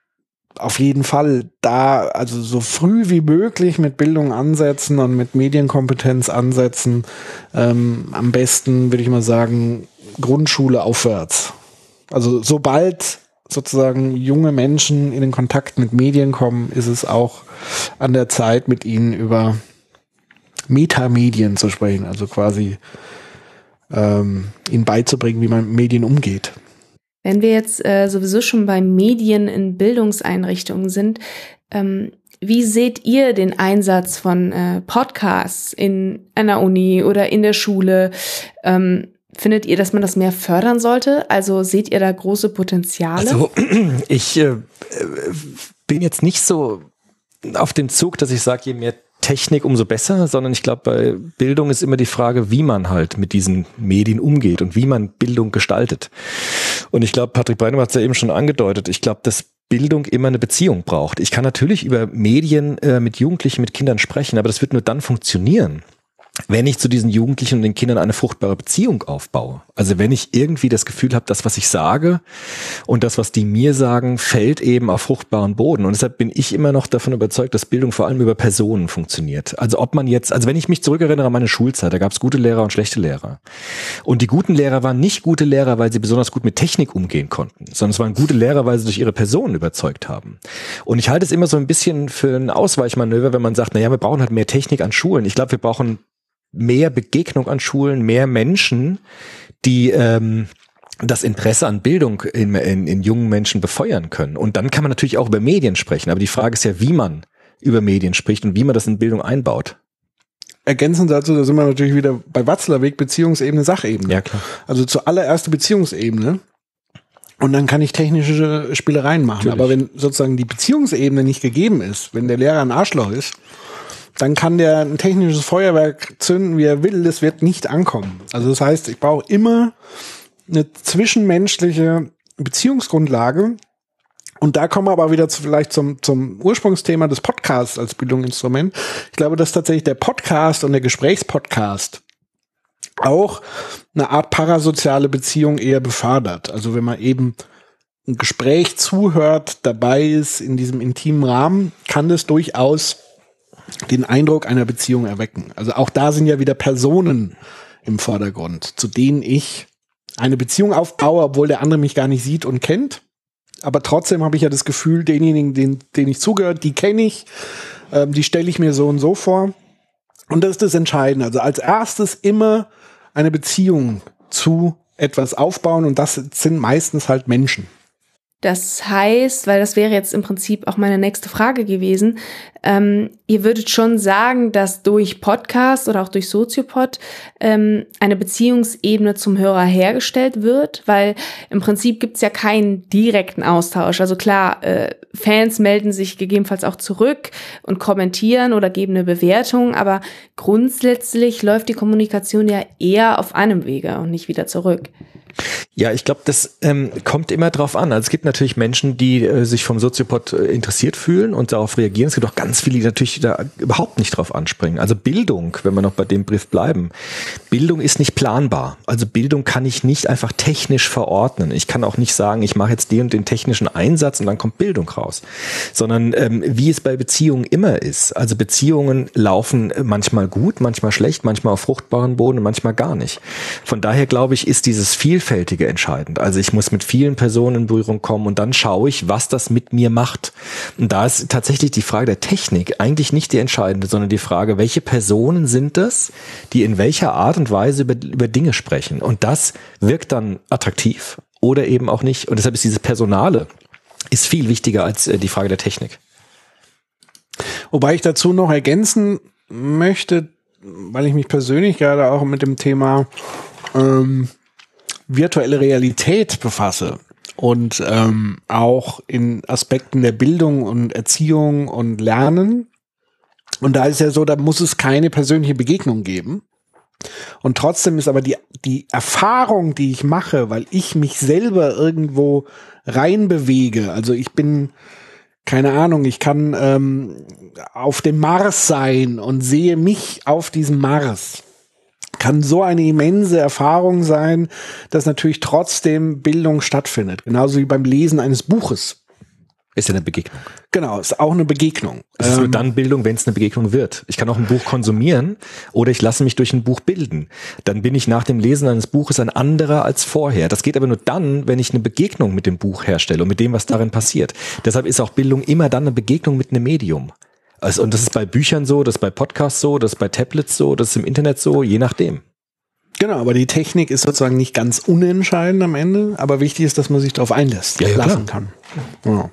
[SPEAKER 4] auf jeden Fall da, also so früh wie möglich mit Bildung ansetzen und mit Medienkompetenz ansetzen. Ähm, am besten würde ich mal sagen, Grundschule aufwärts. Also sobald sozusagen junge Menschen in den Kontakt mit Medien kommen, ist es auch an der Zeit, mit ihnen über Metamedien zu sprechen. Also quasi ähm, ihnen beizubringen, wie man mit Medien umgeht.
[SPEAKER 3] Wenn wir jetzt äh, sowieso schon bei Medien in Bildungseinrichtungen sind, ähm, wie seht ihr den Einsatz von äh, Podcasts in einer Uni oder in der Schule? Ähm, findet ihr, dass man das mehr fördern sollte? Also seht ihr da große Potenziale?
[SPEAKER 5] Also ich äh, bin jetzt nicht so auf dem Zug, dass ich sage, je mehr Technik, umso besser, sondern ich glaube, bei Bildung ist immer die Frage, wie man halt mit diesen Medien umgeht und wie man Bildung gestaltet. Und ich glaube, Patrick Breinemann hat es ja eben schon angedeutet, ich glaube, dass Bildung immer eine Beziehung braucht. Ich kann natürlich über Medien äh, mit Jugendlichen, mit Kindern sprechen, aber das wird nur dann funktionieren, wenn ich zu diesen Jugendlichen und den Kindern eine fruchtbare Beziehung aufbaue. Also wenn ich irgendwie das Gefühl habe, das, was ich sage und das, was die mir sagen, fällt eben auf fruchtbaren Boden. Und deshalb bin ich immer noch davon überzeugt, dass Bildung vor allem über Personen funktioniert. Also ob man jetzt, also wenn ich mich zurückerinnere an meine Schulzeit, da gab es gute Lehrer und schlechte Lehrer. Und die guten Lehrer waren nicht gute Lehrer, weil sie besonders gut mit Technik umgehen konnten, sondern es waren gute Lehrer, weil sie durch ihre Personen überzeugt haben. Und ich halte es immer so ein bisschen für ein Ausweichmanöver, wenn man sagt, naja, wir brauchen halt mehr Technik an Schulen. Ich glaube, wir brauchen mehr Begegnung an Schulen, mehr Menschen, die ähm, das Interesse an Bildung in, in, in jungen Menschen befeuern können. Und dann kann man natürlich auch über Medien sprechen. Aber die Frage ist ja, wie man über Medien spricht und wie man das in Bildung einbaut.
[SPEAKER 4] Ergänzend dazu, da sind wir natürlich wieder bei Watzlawick, Beziehungsebene, Sachebene.
[SPEAKER 5] Ja, klar.
[SPEAKER 4] Also zuallererst Beziehungsebene. Und dann kann ich technische Spielereien machen.
[SPEAKER 5] Natürlich.
[SPEAKER 4] Aber wenn sozusagen die Beziehungsebene nicht gegeben ist, wenn der Lehrer ein Arschloch ist, dann kann der ein technisches Feuerwerk zünden, wie er will, das wird nicht ankommen. Also das heißt, ich brauche immer eine zwischenmenschliche Beziehungsgrundlage, Und da kommen wir aber wieder zu, vielleicht zum, zum Ursprungsthema des Podcasts als Bildungsinstrument. Ich glaube, dass tatsächlich der Podcast und der Gesprächspodcast auch eine Art parasoziale Beziehung eher befördert. Also wenn man eben ein Gespräch zuhört, dabei ist in diesem intimen Rahmen, kann das durchaus den Eindruck einer Beziehung erwecken. Also auch da sind ja wieder Personen im Vordergrund, zu denen ich eine Beziehung aufbaue, obwohl der andere mich gar nicht sieht und kennt. Aber trotzdem habe ich ja das Gefühl, denjenigen, den, den ich zugehört, die kenne ich, ähm, die stelle ich mir so und so vor. Und das ist das Entscheidende. Also als erstes immer eine Beziehung zu etwas aufbauen und das sind meistens halt Menschen.
[SPEAKER 3] Das heißt, weil das wäre jetzt im Prinzip auch meine nächste Frage gewesen, ähm, ihr würdet schon sagen, dass durch Podcast oder auch durch Soziopod ähm, eine Beziehungsebene zum Hörer hergestellt wird, weil im Prinzip gibt's ja keinen direkten Austausch. Also klar, äh, Fans melden sich gegebenenfalls auch zurück und kommentieren oder geben eine Bewertung, aber grundsätzlich läuft die Kommunikation ja eher auf einem Wege und nicht wieder zurück.
[SPEAKER 5] Ja, ich glaube, das ähm, kommt immer drauf an. Also es gibt natürlich Menschen, die äh, sich vom Soziopod äh, interessiert fühlen und darauf reagieren. Es gibt auch ganz viele, die natürlich da überhaupt nicht drauf anspringen. Also Bildung, wenn wir noch bei dem Brief bleiben. Bildung ist nicht planbar. Also Bildung kann ich nicht einfach technisch verordnen. Ich kann auch nicht sagen, ich mache jetzt den und den technischen Einsatz und dann kommt Bildung raus. Sondern ähm, wie es bei Beziehungen immer ist. Also Beziehungen laufen manchmal gut, manchmal schlecht, manchmal auf fruchtbaren Boden und manchmal gar nicht. Von daher glaube ich, ist dieses Vielfältige entscheidend. Also ich muss mit vielen Personen in Berührung kommen und dann schaue ich, was das mit mir macht. Und da ist tatsächlich die Frage der Technik eigentlich nicht die entscheidende, sondern die Frage, welche Personen sind das, die in welcher Art und Weise über, über Dinge sprechen. Und das wirkt dann attraktiv oder eben auch nicht. Und deshalb ist dieses Personale ist viel wichtiger als äh, die Frage der Technik.
[SPEAKER 4] Wobei ich dazu noch ergänzen möchte, weil ich mich persönlich gerade auch mit dem Thema ähm, virtuelle Realität befasse und ähm, auch in Aspekten der Bildung und Erziehung und Lernen. Und da ist ja so, da muss es keine persönliche Begegnung geben. Und trotzdem ist aber die, die Erfahrung, die ich mache, weil ich mich selber irgendwo reinbewege, also ich bin, keine Ahnung, ich kann ähm, auf dem Mars sein und sehe mich auf diesem Mars kann so eine immense Erfahrung sein, dass natürlich trotzdem Bildung stattfindet. Genauso wie beim Lesen eines Buches.
[SPEAKER 5] Ist ja eine Begegnung.
[SPEAKER 4] Genau, ist auch eine Begegnung.
[SPEAKER 5] Es ist nur ähm, dann Bildung, wenn es eine Begegnung wird. Ich kann auch ein Buch konsumieren oder ich lasse mich durch ein Buch bilden. Dann bin ich nach dem Lesen eines Buches ein anderer als vorher. Das geht aber nur dann, wenn ich eine Begegnung mit dem Buch herstelle und mit dem, was darin passiert. Deshalb ist auch Bildung immer dann eine Begegnung mit einem Medium. Also, und das ist bei Büchern so, das ist bei Podcasts so, das ist bei Tablets so, das ist im Internet so, je nachdem.
[SPEAKER 4] Genau, aber die Technik ist sozusagen nicht ganz unentscheidend am Ende, aber wichtig ist, dass man sich darauf einlässt,
[SPEAKER 5] ja, ja,
[SPEAKER 4] lassen kann. Ja.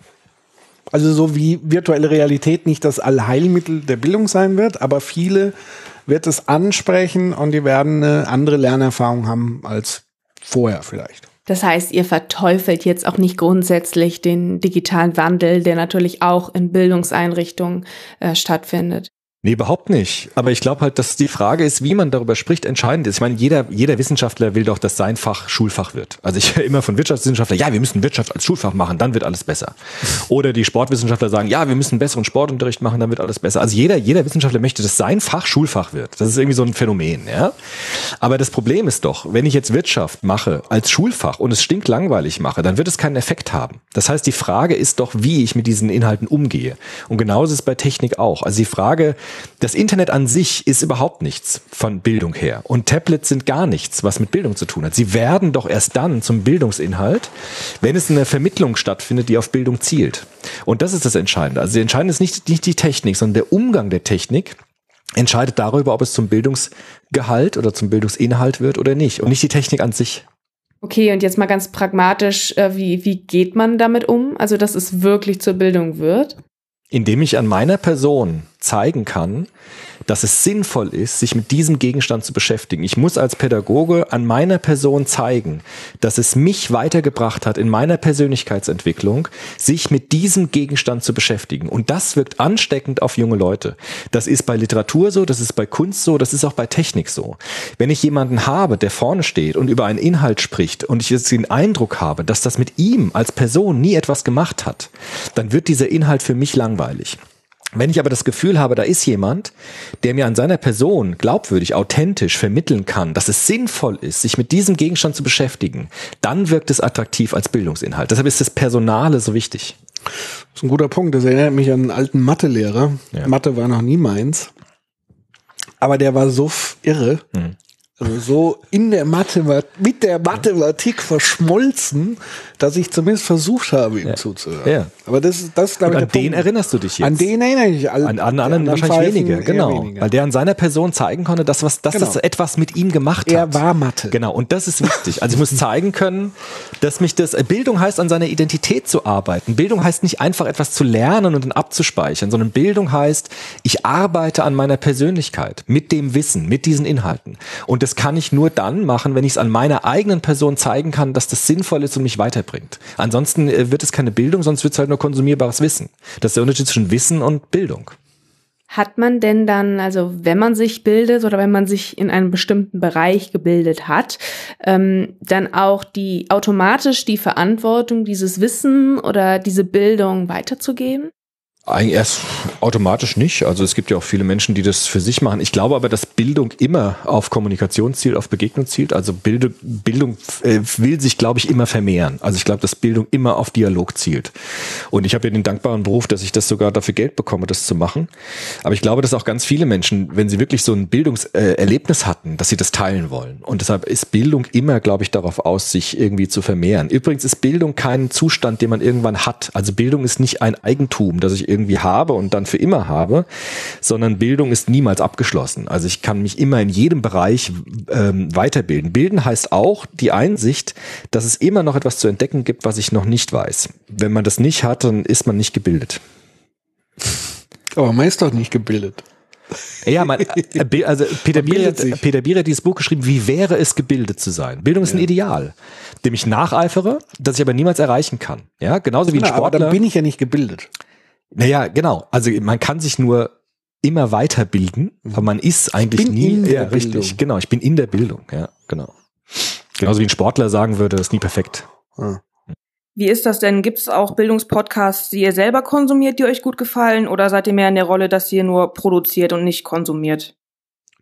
[SPEAKER 4] Also so wie virtuelle Realität nicht das Allheilmittel der Bildung sein wird, aber viele wird es ansprechen und die werden eine andere Lernerfahrung haben als vorher vielleicht.
[SPEAKER 3] Das heißt, ihr verteufelt jetzt auch nicht grundsätzlich den digitalen Wandel, der natürlich auch in Bildungseinrichtungen äh, stattfindet.
[SPEAKER 5] Nee, überhaupt nicht. Aber ich glaube halt, dass die Frage ist, wie man darüber spricht, entscheidend ist. Ich meine, jeder, jeder Wissenschaftler will doch, dass sein Fach Schulfach wird. Also ich höre immer von Wirtschaftswissenschaftlern, ja, wir müssen Wirtschaft als Schulfach machen, dann wird alles besser. Oder die Sportwissenschaftler sagen, ja, wir müssen besseren Sportunterricht machen, dann wird alles besser. Also jeder, jeder Wissenschaftler möchte, dass sein Fach Schulfach wird. Das ist irgendwie so ein Phänomen, ja. Aber das Problem ist doch, wenn ich jetzt Wirtschaft mache als Schulfach und es stinklangweilig mache, dann wird es keinen Effekt haben. Das heißt, die Frage ist doch, wie ich mit diesen Inhalten umgehe. Und genauso ist es bei Technik auch. Also die Frage, das Internet an sich ist überhaupt nichts von Bildung her. Und Tablets sind gar nichts, was mit Bildung zu tun hat. Sie werden doch erst dann zum Bildungsinhalt, wenn es eine Vermittlung stattfindet, die auf Bildung zielt. Und das ist das Entscheidende. Also entscheidend ist nicht, nicht die Technik, sondern der Umgang der Technik entscheidet darüber, ob es zum Bildungsgehalt oder zum Bildungsinhalt wird oder nicht. Und nicht die Technik an sich.
[SPEAKER 3] Okay, und jetzt mal ganz pragmatisch, äh, wie, wie geht man damit um? Also, dass es wirklich zur Bildung wird?
[SPEAKER 5] Indem ich an meiner Person zeigen kann, dass es sinnvoll ist, sich mit diesem Gegenstand zu beschäftigen. Ich muss als Pädagoge an meiner Person zeigen, dass es mich weitergebracht hat in meiner Persönlichkeitsentwicklung, sich mit diesem Gegenstand zu beschäftigen. Und das wirkt ansteckend auf junge Leute. Das ist bei Literatur so, das ist bei Kunst so, das ist auch bei Technik so. Wenn ich jemanden habe, der vorne steht und über einen Inhalt spricht und ich jetzt den Eindruck habe, dass das mit ihm als Person nie etwas gemacht hat, dann wird dieser Inhalt für mich langweilig. Wenn ich aber das Gefühl habe, da ist jemand, der mir an seiner Person glaubwürdig, authentisch vermitteln kann, dass es sinnvoll ist, sich mit diesem Gegenstand zu beschäftigen, dann wirkt es attraktiv als Bildungsinhalt. Deshalb ist das Personale so wichtig.
[SPEAKER 4] Das ist ein guter Punkt. Das erinnert mich an einen alten Mathelehrer. Ja. Mathe war noch nie meins. Aber der war so irre. Mhm. Also so in der Mathematik, mit der Mathematik verschmolzen, dass ich zumindest versucht habe, ihm ja. zuzuhören. Ja. Aber das, das
[SPEAKER 5] glaube ich. An den Punkt. erinnerst du dich jetzt?
[SPEAKER 4] An den erinnere ich mich.
[SPEAKER 5] An, an, an anderen wahrscheinlich weniger, genau. Weniger. Weil der an seiner Person zeigen konnte, dass, was, dass genau. das etwas mit ihm gemacht
[SPEAKER 4] er
[SPEAKER 5] hat.
[SPEAKER 4] Er war Mathe.
[SPEAKER 5] Genau. Und das ist wichtig. Also ich muss zeigen können, dass mich das, Bildung heißt, an seiner Identität zu arbeiten. Bildung heißt nicht einfach etwas zu lernen und dann abzuspeichern, sondern Bildung heißt, ich arbeite an meiner Persönlichkeit mit dem Wissen, mit diesen Inhalten. Und das kann ich nur dann machen, wenn ich es an meiner eigenen Person zeigen kann, dass das sinnvoll ist und mich weiterbringt. Ansonsten äh, wird es keine Bildung, sonst wird es halt nur konsumierbares Wissen. Das ist der Unterschied zwischen Wissen und Bildung.
[SPEAKER 3] Hat man denn dann, also wenn man sich bildet oder wenn man sich in einem bestimmten Bereich gebildet hat, ähm, dann auch die automatisch die Verantwortung, dieses Wissen oder diese Bildung weiterzugeben?
[SPEAKER 5] Eigentlich erst automatisch nicht. Also es gibt ja auch viele Menschen, die das für sich machen. Ich glaube aber, dass Bildung immer auf Kommunikation zielt, auf Begegnung zielt. Also Bildung, Bildung äh, will sich, glaube ich, immer vermehren. Also ich glaube, dass Bildung immer auf Dialog zielt. Und ich habe ja den dankbaren Beruf, dass ich das sogar dafür Geld bekomme, das zu machen. Aber ich glaube, dass auch ganz viele Menschen, wenn sie wirklich so ein Bildungserlebnis hatten, dass sie das teilen wollen. Und deshalb ist Bildung immer, glaube ich, darauf aus, sich irgendwie zu vermehren. Übrigens ist Bildung kein Zustand, den man irgendwann hat. Also Bildung ist nicht ein Eigentum, das ich irgendwie irgendwie habe und dann für immer habe, sondern Bildung ist niemals abgeschlossen. Also ich kann mich immer in jedem Bereich ähm, weiterbilden. Bilden heißt auch die Einsicht, dass es immer noch etwas zu entdecken gibt, was ich noch nicht weiß. Wenn man das nicht hat, dann ist man nicht gebildet.
[SPEAKER 4] Aber man ist doch nicht gebildet.
[SPEAKER 5] Ja, man, äh, also Peter Bier, Peter hat dieses Buch geschrieben, wie wäre es gebildet zu sein? Bildung ist ja. ein Ideal, dem ich nacheifere, das ich aber niemals erreichen kann. Ja, genauso wie ein Sportler. Aber
[SPEAKER 4] dann bin ich ja nicht gebildet.
[SPEAKER 5] Naja, genau. Also man kann sich nur immer weiterbilden, aber man ist eigentlich nie
[SPEAKER 4] in
[SPEAKER 5] der
[SPEAKER 4] ja, richtig.
[SPEAKER 5] Bildung. Genau, ich bin in der Bildung, ja, genau. Genauso wie ein Sportler sagen würde, das ist nie perfekt. Ah.
[SPEAKER 2] Wie ist das denn? Gibt es auch Bildungspodcasts, die ihr selber konsumiert, die euch gut gefallen? Oder seid ihr mehr in der Rolle, dass ihr nur produziert und nicht konsumiert?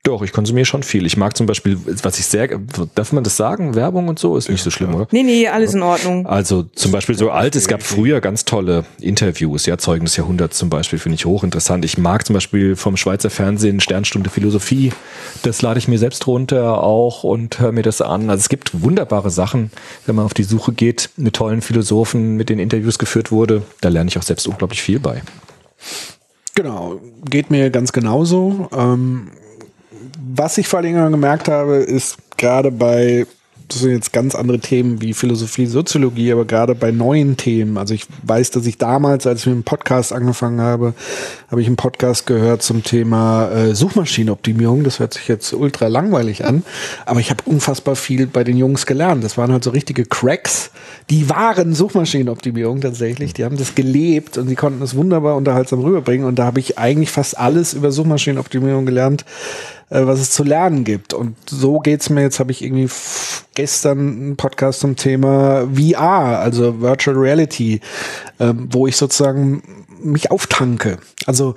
[SPEAKER 5] Doch, ich konsumiere schon viel. Ich mag zum Beispiel, was ich sehr, darf man das sagen? Werbung und so ist nicht so schlimm, oder?
[SPEAKER 2] Nee, nee, alles in Ordnung.
[SPEAKER 5] Also zum Beispiel so alt, es gab früher ganz tolle Interviews, ja, Zeugen des Jahrhunderts zum Beispiel, finde ich hochinteressant. Ich mag zum Beispiel vom Schweizer Fernsehen Sternstunde Philosophie. Das lade ich mir selbst runter auch und höre mir das an. Also es gibt wunderbare Sachen, wenn man auf die Suche geht, mit tollen Philosophen, mit den Interviews geführt wurde. Da lerne ich auch selbst unglaublich viel bei.
[SPEAKER 4] Genau, geht mir ganz genauso. Ähm was ich vor allen Dingen gemerkt habe, ist gerade bei das sind jetzt ganz andere Themen wie Philosophie, Soziologie, aber gerade bei neuen Themen. Also ich weiß, dass ich damals, als ich mit dem Podcast angefangen habe, habe ich einen Podcast gehört zum Thema äh, Suchmaschinenoptimierung. Das hört sich jetzt ultra langweilig an, aber ich habe unfassbar viel bei den Jungs gelernt. Das waren halt so richtige Cracks. Die waren Suchmaschinenoptimierung tatsächlich. Die haben das gelebt und die konnten es wunderbar unterhaltsam rüberbringen. Und da habe ich eigentlich fast alles über Suchmaschinenoptimierung gelernt, äh, was es zu lernen gibt. Und so geht's mir. Jetzt habe ich irgendwie gestern einen Podcast zum Thema VR, also Virtual Reality, äh, wo ich sozusagen mich auftanke. Also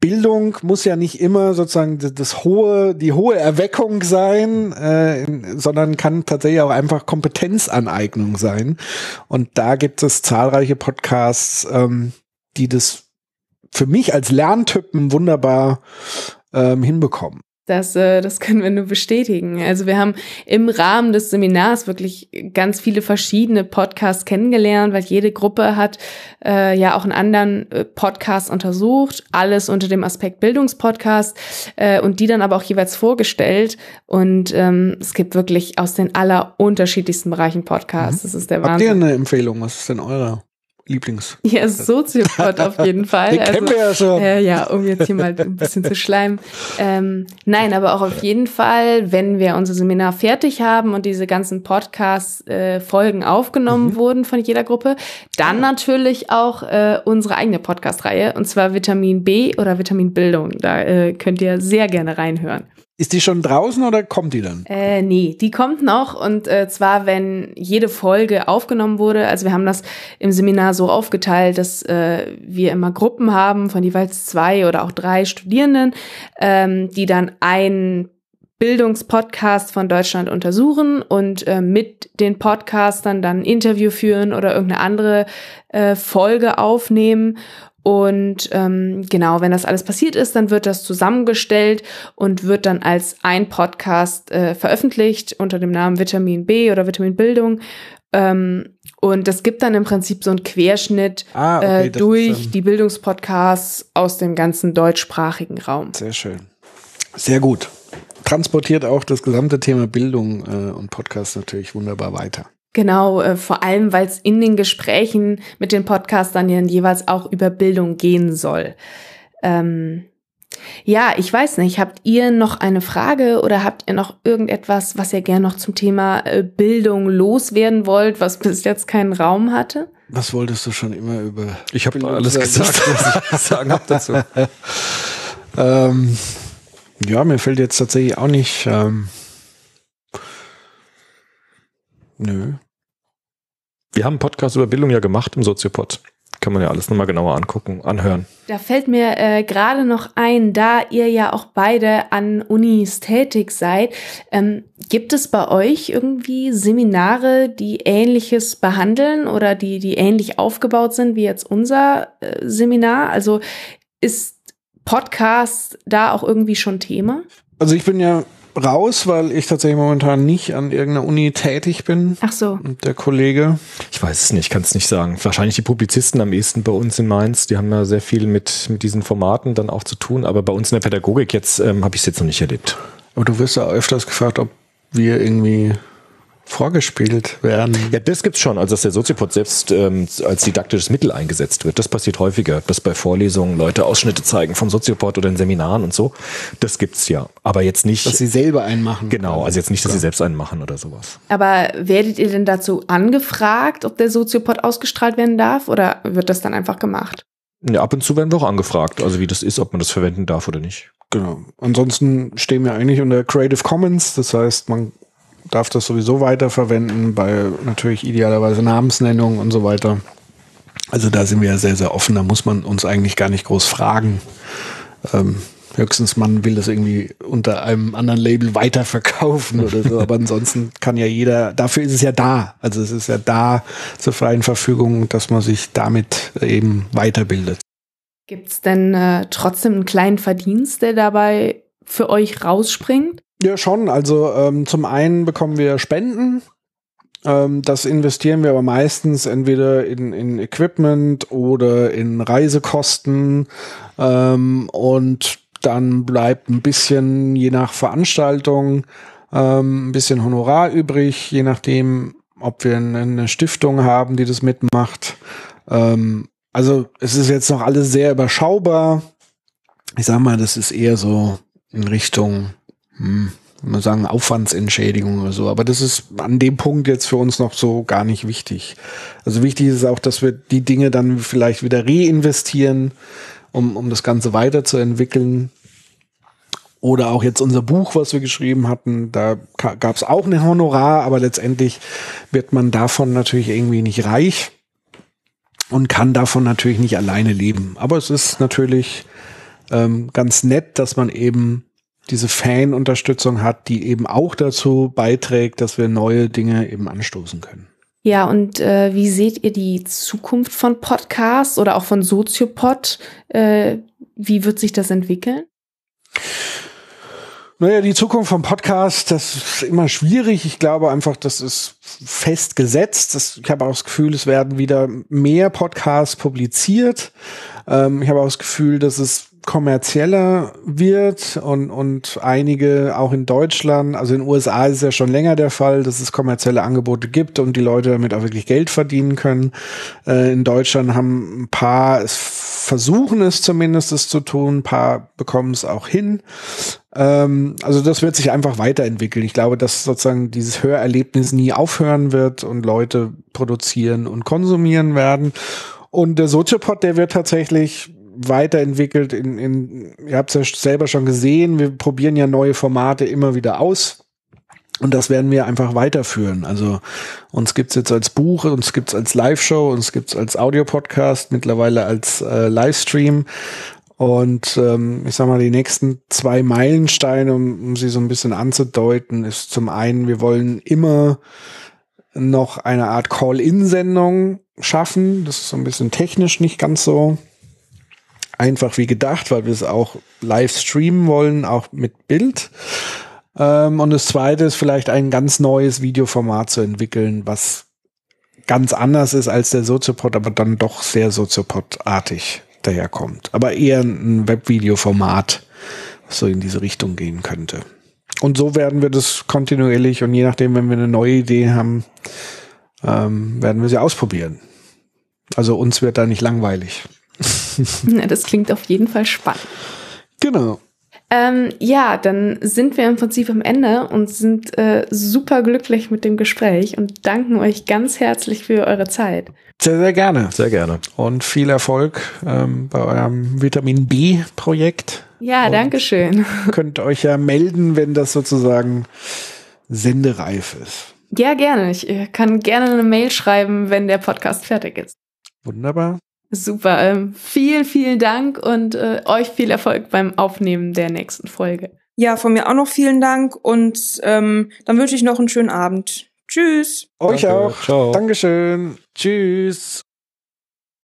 [SPEAKER 4] Bildung muss ja nicht immer sozusagen das, das hohe, die hohe Erweckung sein, äh, sondern kann tatsächlich auch einfach Kompetenzaneignung sein. Und da gibt es zahlreiche Podcasts, ähm, die das für mich als Lerntypen wunderbar ähm, hinbekommen.
[SPEAKER 3] Das, äh, das können wir nur bestätigen. Also wir haben im Rahmen des Seminars wirklich ganz viele verschiedene Podcasts kennengelernt, weil jede Gruppe hat äh, ja auch einen anderen äh, Podcast untersucht, alles unter dem Aspekt Bildungspodcast äh, und die dann aber auch jeweils vorgestellt. Und ähm, es gibt wirklich aus den aller unterschiedlichsten Bereichen Podcasts. Mhm. Das ist der Wahnsinn.
[SPEAKER 4] Habt ihr eine Empfehlung? Was ist denn eurer? Lieblings?
[SPEAKER 3] Ja, Soziopod auf jeden Fall.
[SPEAKER 4] Den kennen wir ja schon.
[SPEAKER 3] Äh, ja, um jetzt hier mal ein bisschen zu schleimen. Ähm, nein, aber auch auf jeden Fall, wenn wir unser Seminar fertig haben und diese ganzen Podcast-Folgen aufgenommen
[SPEAKER 4] Mhm.
[SPEAKER 3] wurden von jeder Gruppe, dann natürlich auch äh, unsere eigene Podcast-Reihe, und zwar Vitamin B oder Vitamin Bildung. Da äh, könnt ihr sehr gerne reinhören.
[SPEAKER 4] Ist die schon draußen oder kommt die dann?
[SPEAKER 3] Äh, nee, die kommt noch und äh, zwar, wenn jede Folge aufgenommen wurde. Also wir haben das im Seminar so aufgeteilt, dass äh, wir immer Gruppen haben von jeweils zwei oder auch drei Studierenden, ähm, die dann einen Bildungspodcast von Deutschland untersuchen und äh, mit den Podcastern dann ein Interview führen oder irgendeine andere äh, Folge aufnehmen. Und ähm, genau, wenn das alles passiert ist, dann wird das zusammengestellt und wird dann als ein Podcast äh, veröffentlicht unter dem Namen Vitamin B oder Vitamin Bildung. Ähm, und das gibt dann im Prinzip so einen Querschnitt
[SPEAKER 4] Ah, okay,
[SPEAKER 3] äh, durch
[SPEAKER 4] ist, ähm,
[SPEAKER 3] die Bildungspodcasts aus dem ganzen deutschsprachigen Raum.
[SPEAKER 4] Sehr schön. Sehr gut. Transportiert auch das gesamte Thema Bildung äh, und Podcast natürlich wunderbar weiter.
[SPEAKER 3] Genau, äh, vor allem, weil es in den Gesprächen mit den Podcastern ja jeweils auch über Bildung gehen soll. Ähm, ja, ich weiß nicht, habt ihr noch eine Frage oder habt ihr noch irgendetwas, was ihr gerne noch zum Thema äh, Bildung loswerden wollt, was bis jetzt keinen Raum hatte?
[SPEAKER 4] Was wolltest du schon immer über?
[SPEAKER 5] Ich habe alles gesagt, was ich sagen habe dazu.
[SPEAKER 4] Ähm, ja, mir fällt jetzt tatsächlich auch nicht. Ähm, nö.
[SPEAKER 5] Wir haben einen Podcast über Bildung ja gemacht im Soziopod. Kann man ja alles nochmal genauer angucken, anhören.
[SPEAKER 3] Da fällt mir äh, gerade noch ein, da ihr ja auch beide an Unis tätig seid, ähm, gibt es bei euch irgendwie Seminare, die ähnliches behandeln oder die, die ähnlich aufgebaut sind wie jetzt unser äh, Seminar? Also ist Podcast da auch irgendwie schon Thema?
[SPEAKER 4] Also ich bin ja raus, weil ich tatsächlich momentan nicht an irgendeiner Uni tätig bin.
[SPEAKER 3] Ach so.
[SPEAKER 4] Und der Kollege.
[SPEAKER 5] Ich weiß es nicht, kann es nicht sagen. Wahrscheinlich die Publizisten am ehesten bei uns in Mainz, die haben ja sehr viel mit, mit diesen Formaten dann auch zu tun, aber bei uns in der Pädagogik jetzt ähm, habe ich es jetzt noch nicht erlebt.
[SPEAKER 4] Aber du wirst ja öfters gefragt, ob wir irgendwie vorgespielt werden.
[SPEAKER 5] Ja, das gibt's schon, also dass der Soziopod selbst ähm, als didaktisches Mittel eingesetzt wird. Das passiert häufiger, dass bei Vorlesungen Leute Ausschnitte zeigen vom Soziopod oder in Seminaren und so. Das gibt's ja, aber jetzt nicht.
[SPEAKER 4] Dass sie selber einen machen.
[SPEAKER 5] genau, also jetzt nicht, dass sie selbst einen machen oder sowas.
[SPEAKER 3] Aber werdet ihr denn dazu angefragt, ob der Soziopod ausgestrahlt werden darf oder wird das dann einfach gemacht?
[SPEAKER 5] Ja, ab und zu werden wir auch angefragt, also wie das ist, ob man das verwenden darf oder nicht.
[SPEAKER 4] Genau. Ansonsten stehen wir eigentlich unter Creative Commons. Das heißt, man darf das sowieso weiterverwenden bei natürlich idealerweise Namensnennung und so weiter. Also da sind wir ja sehr, sehr offen. Da muss man uns eigentlich gar nicht groß fragen. Ähm, höchstens man will das irgendwie unter einem anderen Label weiterverkaufen oder so. Aber ansonsten kann ja jeder, dafür ist es ja da. Also es ist ja da zur freien Verfügung, dass man sich damit eben weiterbildet.
[SPEAKER 3] Gibt's denn äh, trotzdem einen kleinen Verdienst, der dabei für euch rausspringt?
[SPEAKER 4] Ja, schon. Also ähm, zum einen bekommen wir Spenden. Ähm, das investieren wir aber meistens entweder in, in Equipment oder in Reisekosten. Ähm, und dann bleibt ein bisschen, je nach Veranstaltung, ähm, ein bisschen Honorar übrig, je nachdem, ob wir eine Stiftung haben, die das mitmacht. Ähm, also es ist jetzt noch alles sehr überschaubar. Ich sag mal, das ist eher so in Richtung hm, man sagen, Aufwandsentschädigung oder so. Aber das ist an dem Punkt jetzt für uns noch so gar nicht wichtig. Also wichtig ist auch, dass wir die Dinge dann vielleicht wieder reinvestieren, um, um das Ganze weiterzuentwickeln. Oder auch jetzt unser Buch, was wir geschrieben hatten, da gab es auch eine Honorar, aber letztendlich wird man davon natürlich irgendwie nicht reich und kann davon natürlich nicht alleine leben. Aber es ist natürlich ähm, ganz nett, dass man eben diese Fan-Unterstützung hat, die eben auch dazu beiträgt, dass wir neue Dinge eben anstoßen können.
[SPEAKER 3] Ja, und äh, wie seht ihr die Zukunft von Podcasts oder auch von Soziopod? Äh, wie wird sich das entwickeln?
[SPEAKER 4] Naja, die Zukunft vom Podcast, das ist immer schwierig. Ich glaube einfach, das ist festgesetzt. Das, ich habe auch das Gefühl, es werden wieder mehr Podcasts publiziert. Ähm, ich habe auch das Gefühl, dass es kommerzieller wird und, und einige auch in Deutschland, also in den USA ist es ja schon länger der Fall, dass es kommerzielle Angebote gibt und die Leute damit auch wirklich Geld verdienen können. Äh, in Deutschland haben ein paar es versuchen es zumindest es zu tun, ein paar bekommen es auch hin. Ähm, also das wird sich einfach weiterentwickeln. Ich glaube, dass sozusagen dieses Hörerlebnis nie aufhören wird und Leute produzieren und konsumieren werden. Und der Soziopod, der wird tatsächlich weiterentwickelt. In, in, ihr habt es ja selber schon gesehen, wir probieren ja neue Formate immer wieder aus. Und das werden wir einfach weiterführen. Also uns gibt's jetzt als Buch, uns gibt's als Live-Show, uns gibt's als Audiopodcast, mittlerweile als äh, Livestream. Und ähm, ich sag mal, die nächsten zwei Meilensteine, um, um sie so ein bisschen anzudeuten, ist zum einen, wir wollen immer noch eine Art Call-In-Sendung schaffen. Das ist so ein bisschen technisch nicht ganz so einfach wie gedacht, weil wir es auch live streamen wollen, auch mit Bild. Ähm, und das zweite ist vielleicht ein ganz neues Videoformat zu entwickeln, was ganz anders ist als der Soziopod, aber dann doch sehr Soziopod-artig daherkommt. Aber eher ein Webvideoformat, was so in diese Richtung gehen könnte. Und so werden wir das kontinuierlich und je nachdem, wenn wir eine neue Idee haben, ähm, werden wir sie ausprobieren. Also uns wird da nicht langweilig.
[SPEAKER 3] das klingt auf jeden Fall spannend.
[SPEAKER 4] Genau.
[SPEAKER 3] Ähm, ja, dann sind wir im Prinzip am Ende und sind äh, super glücklich mit dem Gespräch und danken euch ganz herzlich für eure Zeit.
[SPEAKER 4] Sehr, sehr gerne.
[SPEAKER 5] Sehr gerne.
[SPEAKER 4] Und viel Erfolg ähm, bei eurem Vitamin B-Projekt.
[SPEAKER 3] Ja,
[SPEAKER 4] und
[SPEAKER 3] danke schön.
[SPEAKER 4] Könnt euch ja melden, wenn das sozusagen sendereif ist.
[SPEAKER 3] Ja, gerne. Ich äh, kann gerne eine Mail schreiben, wenn der Podcast fertig ist.
[SPEAKER 4] Wunderbar.
[SPEAKER 3] Super. Ähm, vielen, vielen Dank und äh, euch viel Erfolg beim Aufnehmen der nächsten Folge.
[SPEAKER 2] Ja, von mir auch noch vielen Dank und ähm, dann wünsche ich noch einen schönen Abend. Tschüss.
[SPEAKER 4] Euch
[SPEAKER 5] Danke.
[SPEAKER 4] auch.
[SPEAKER 5] Ciao.
[SPEAKER 4] Dankeschön. Tschüss.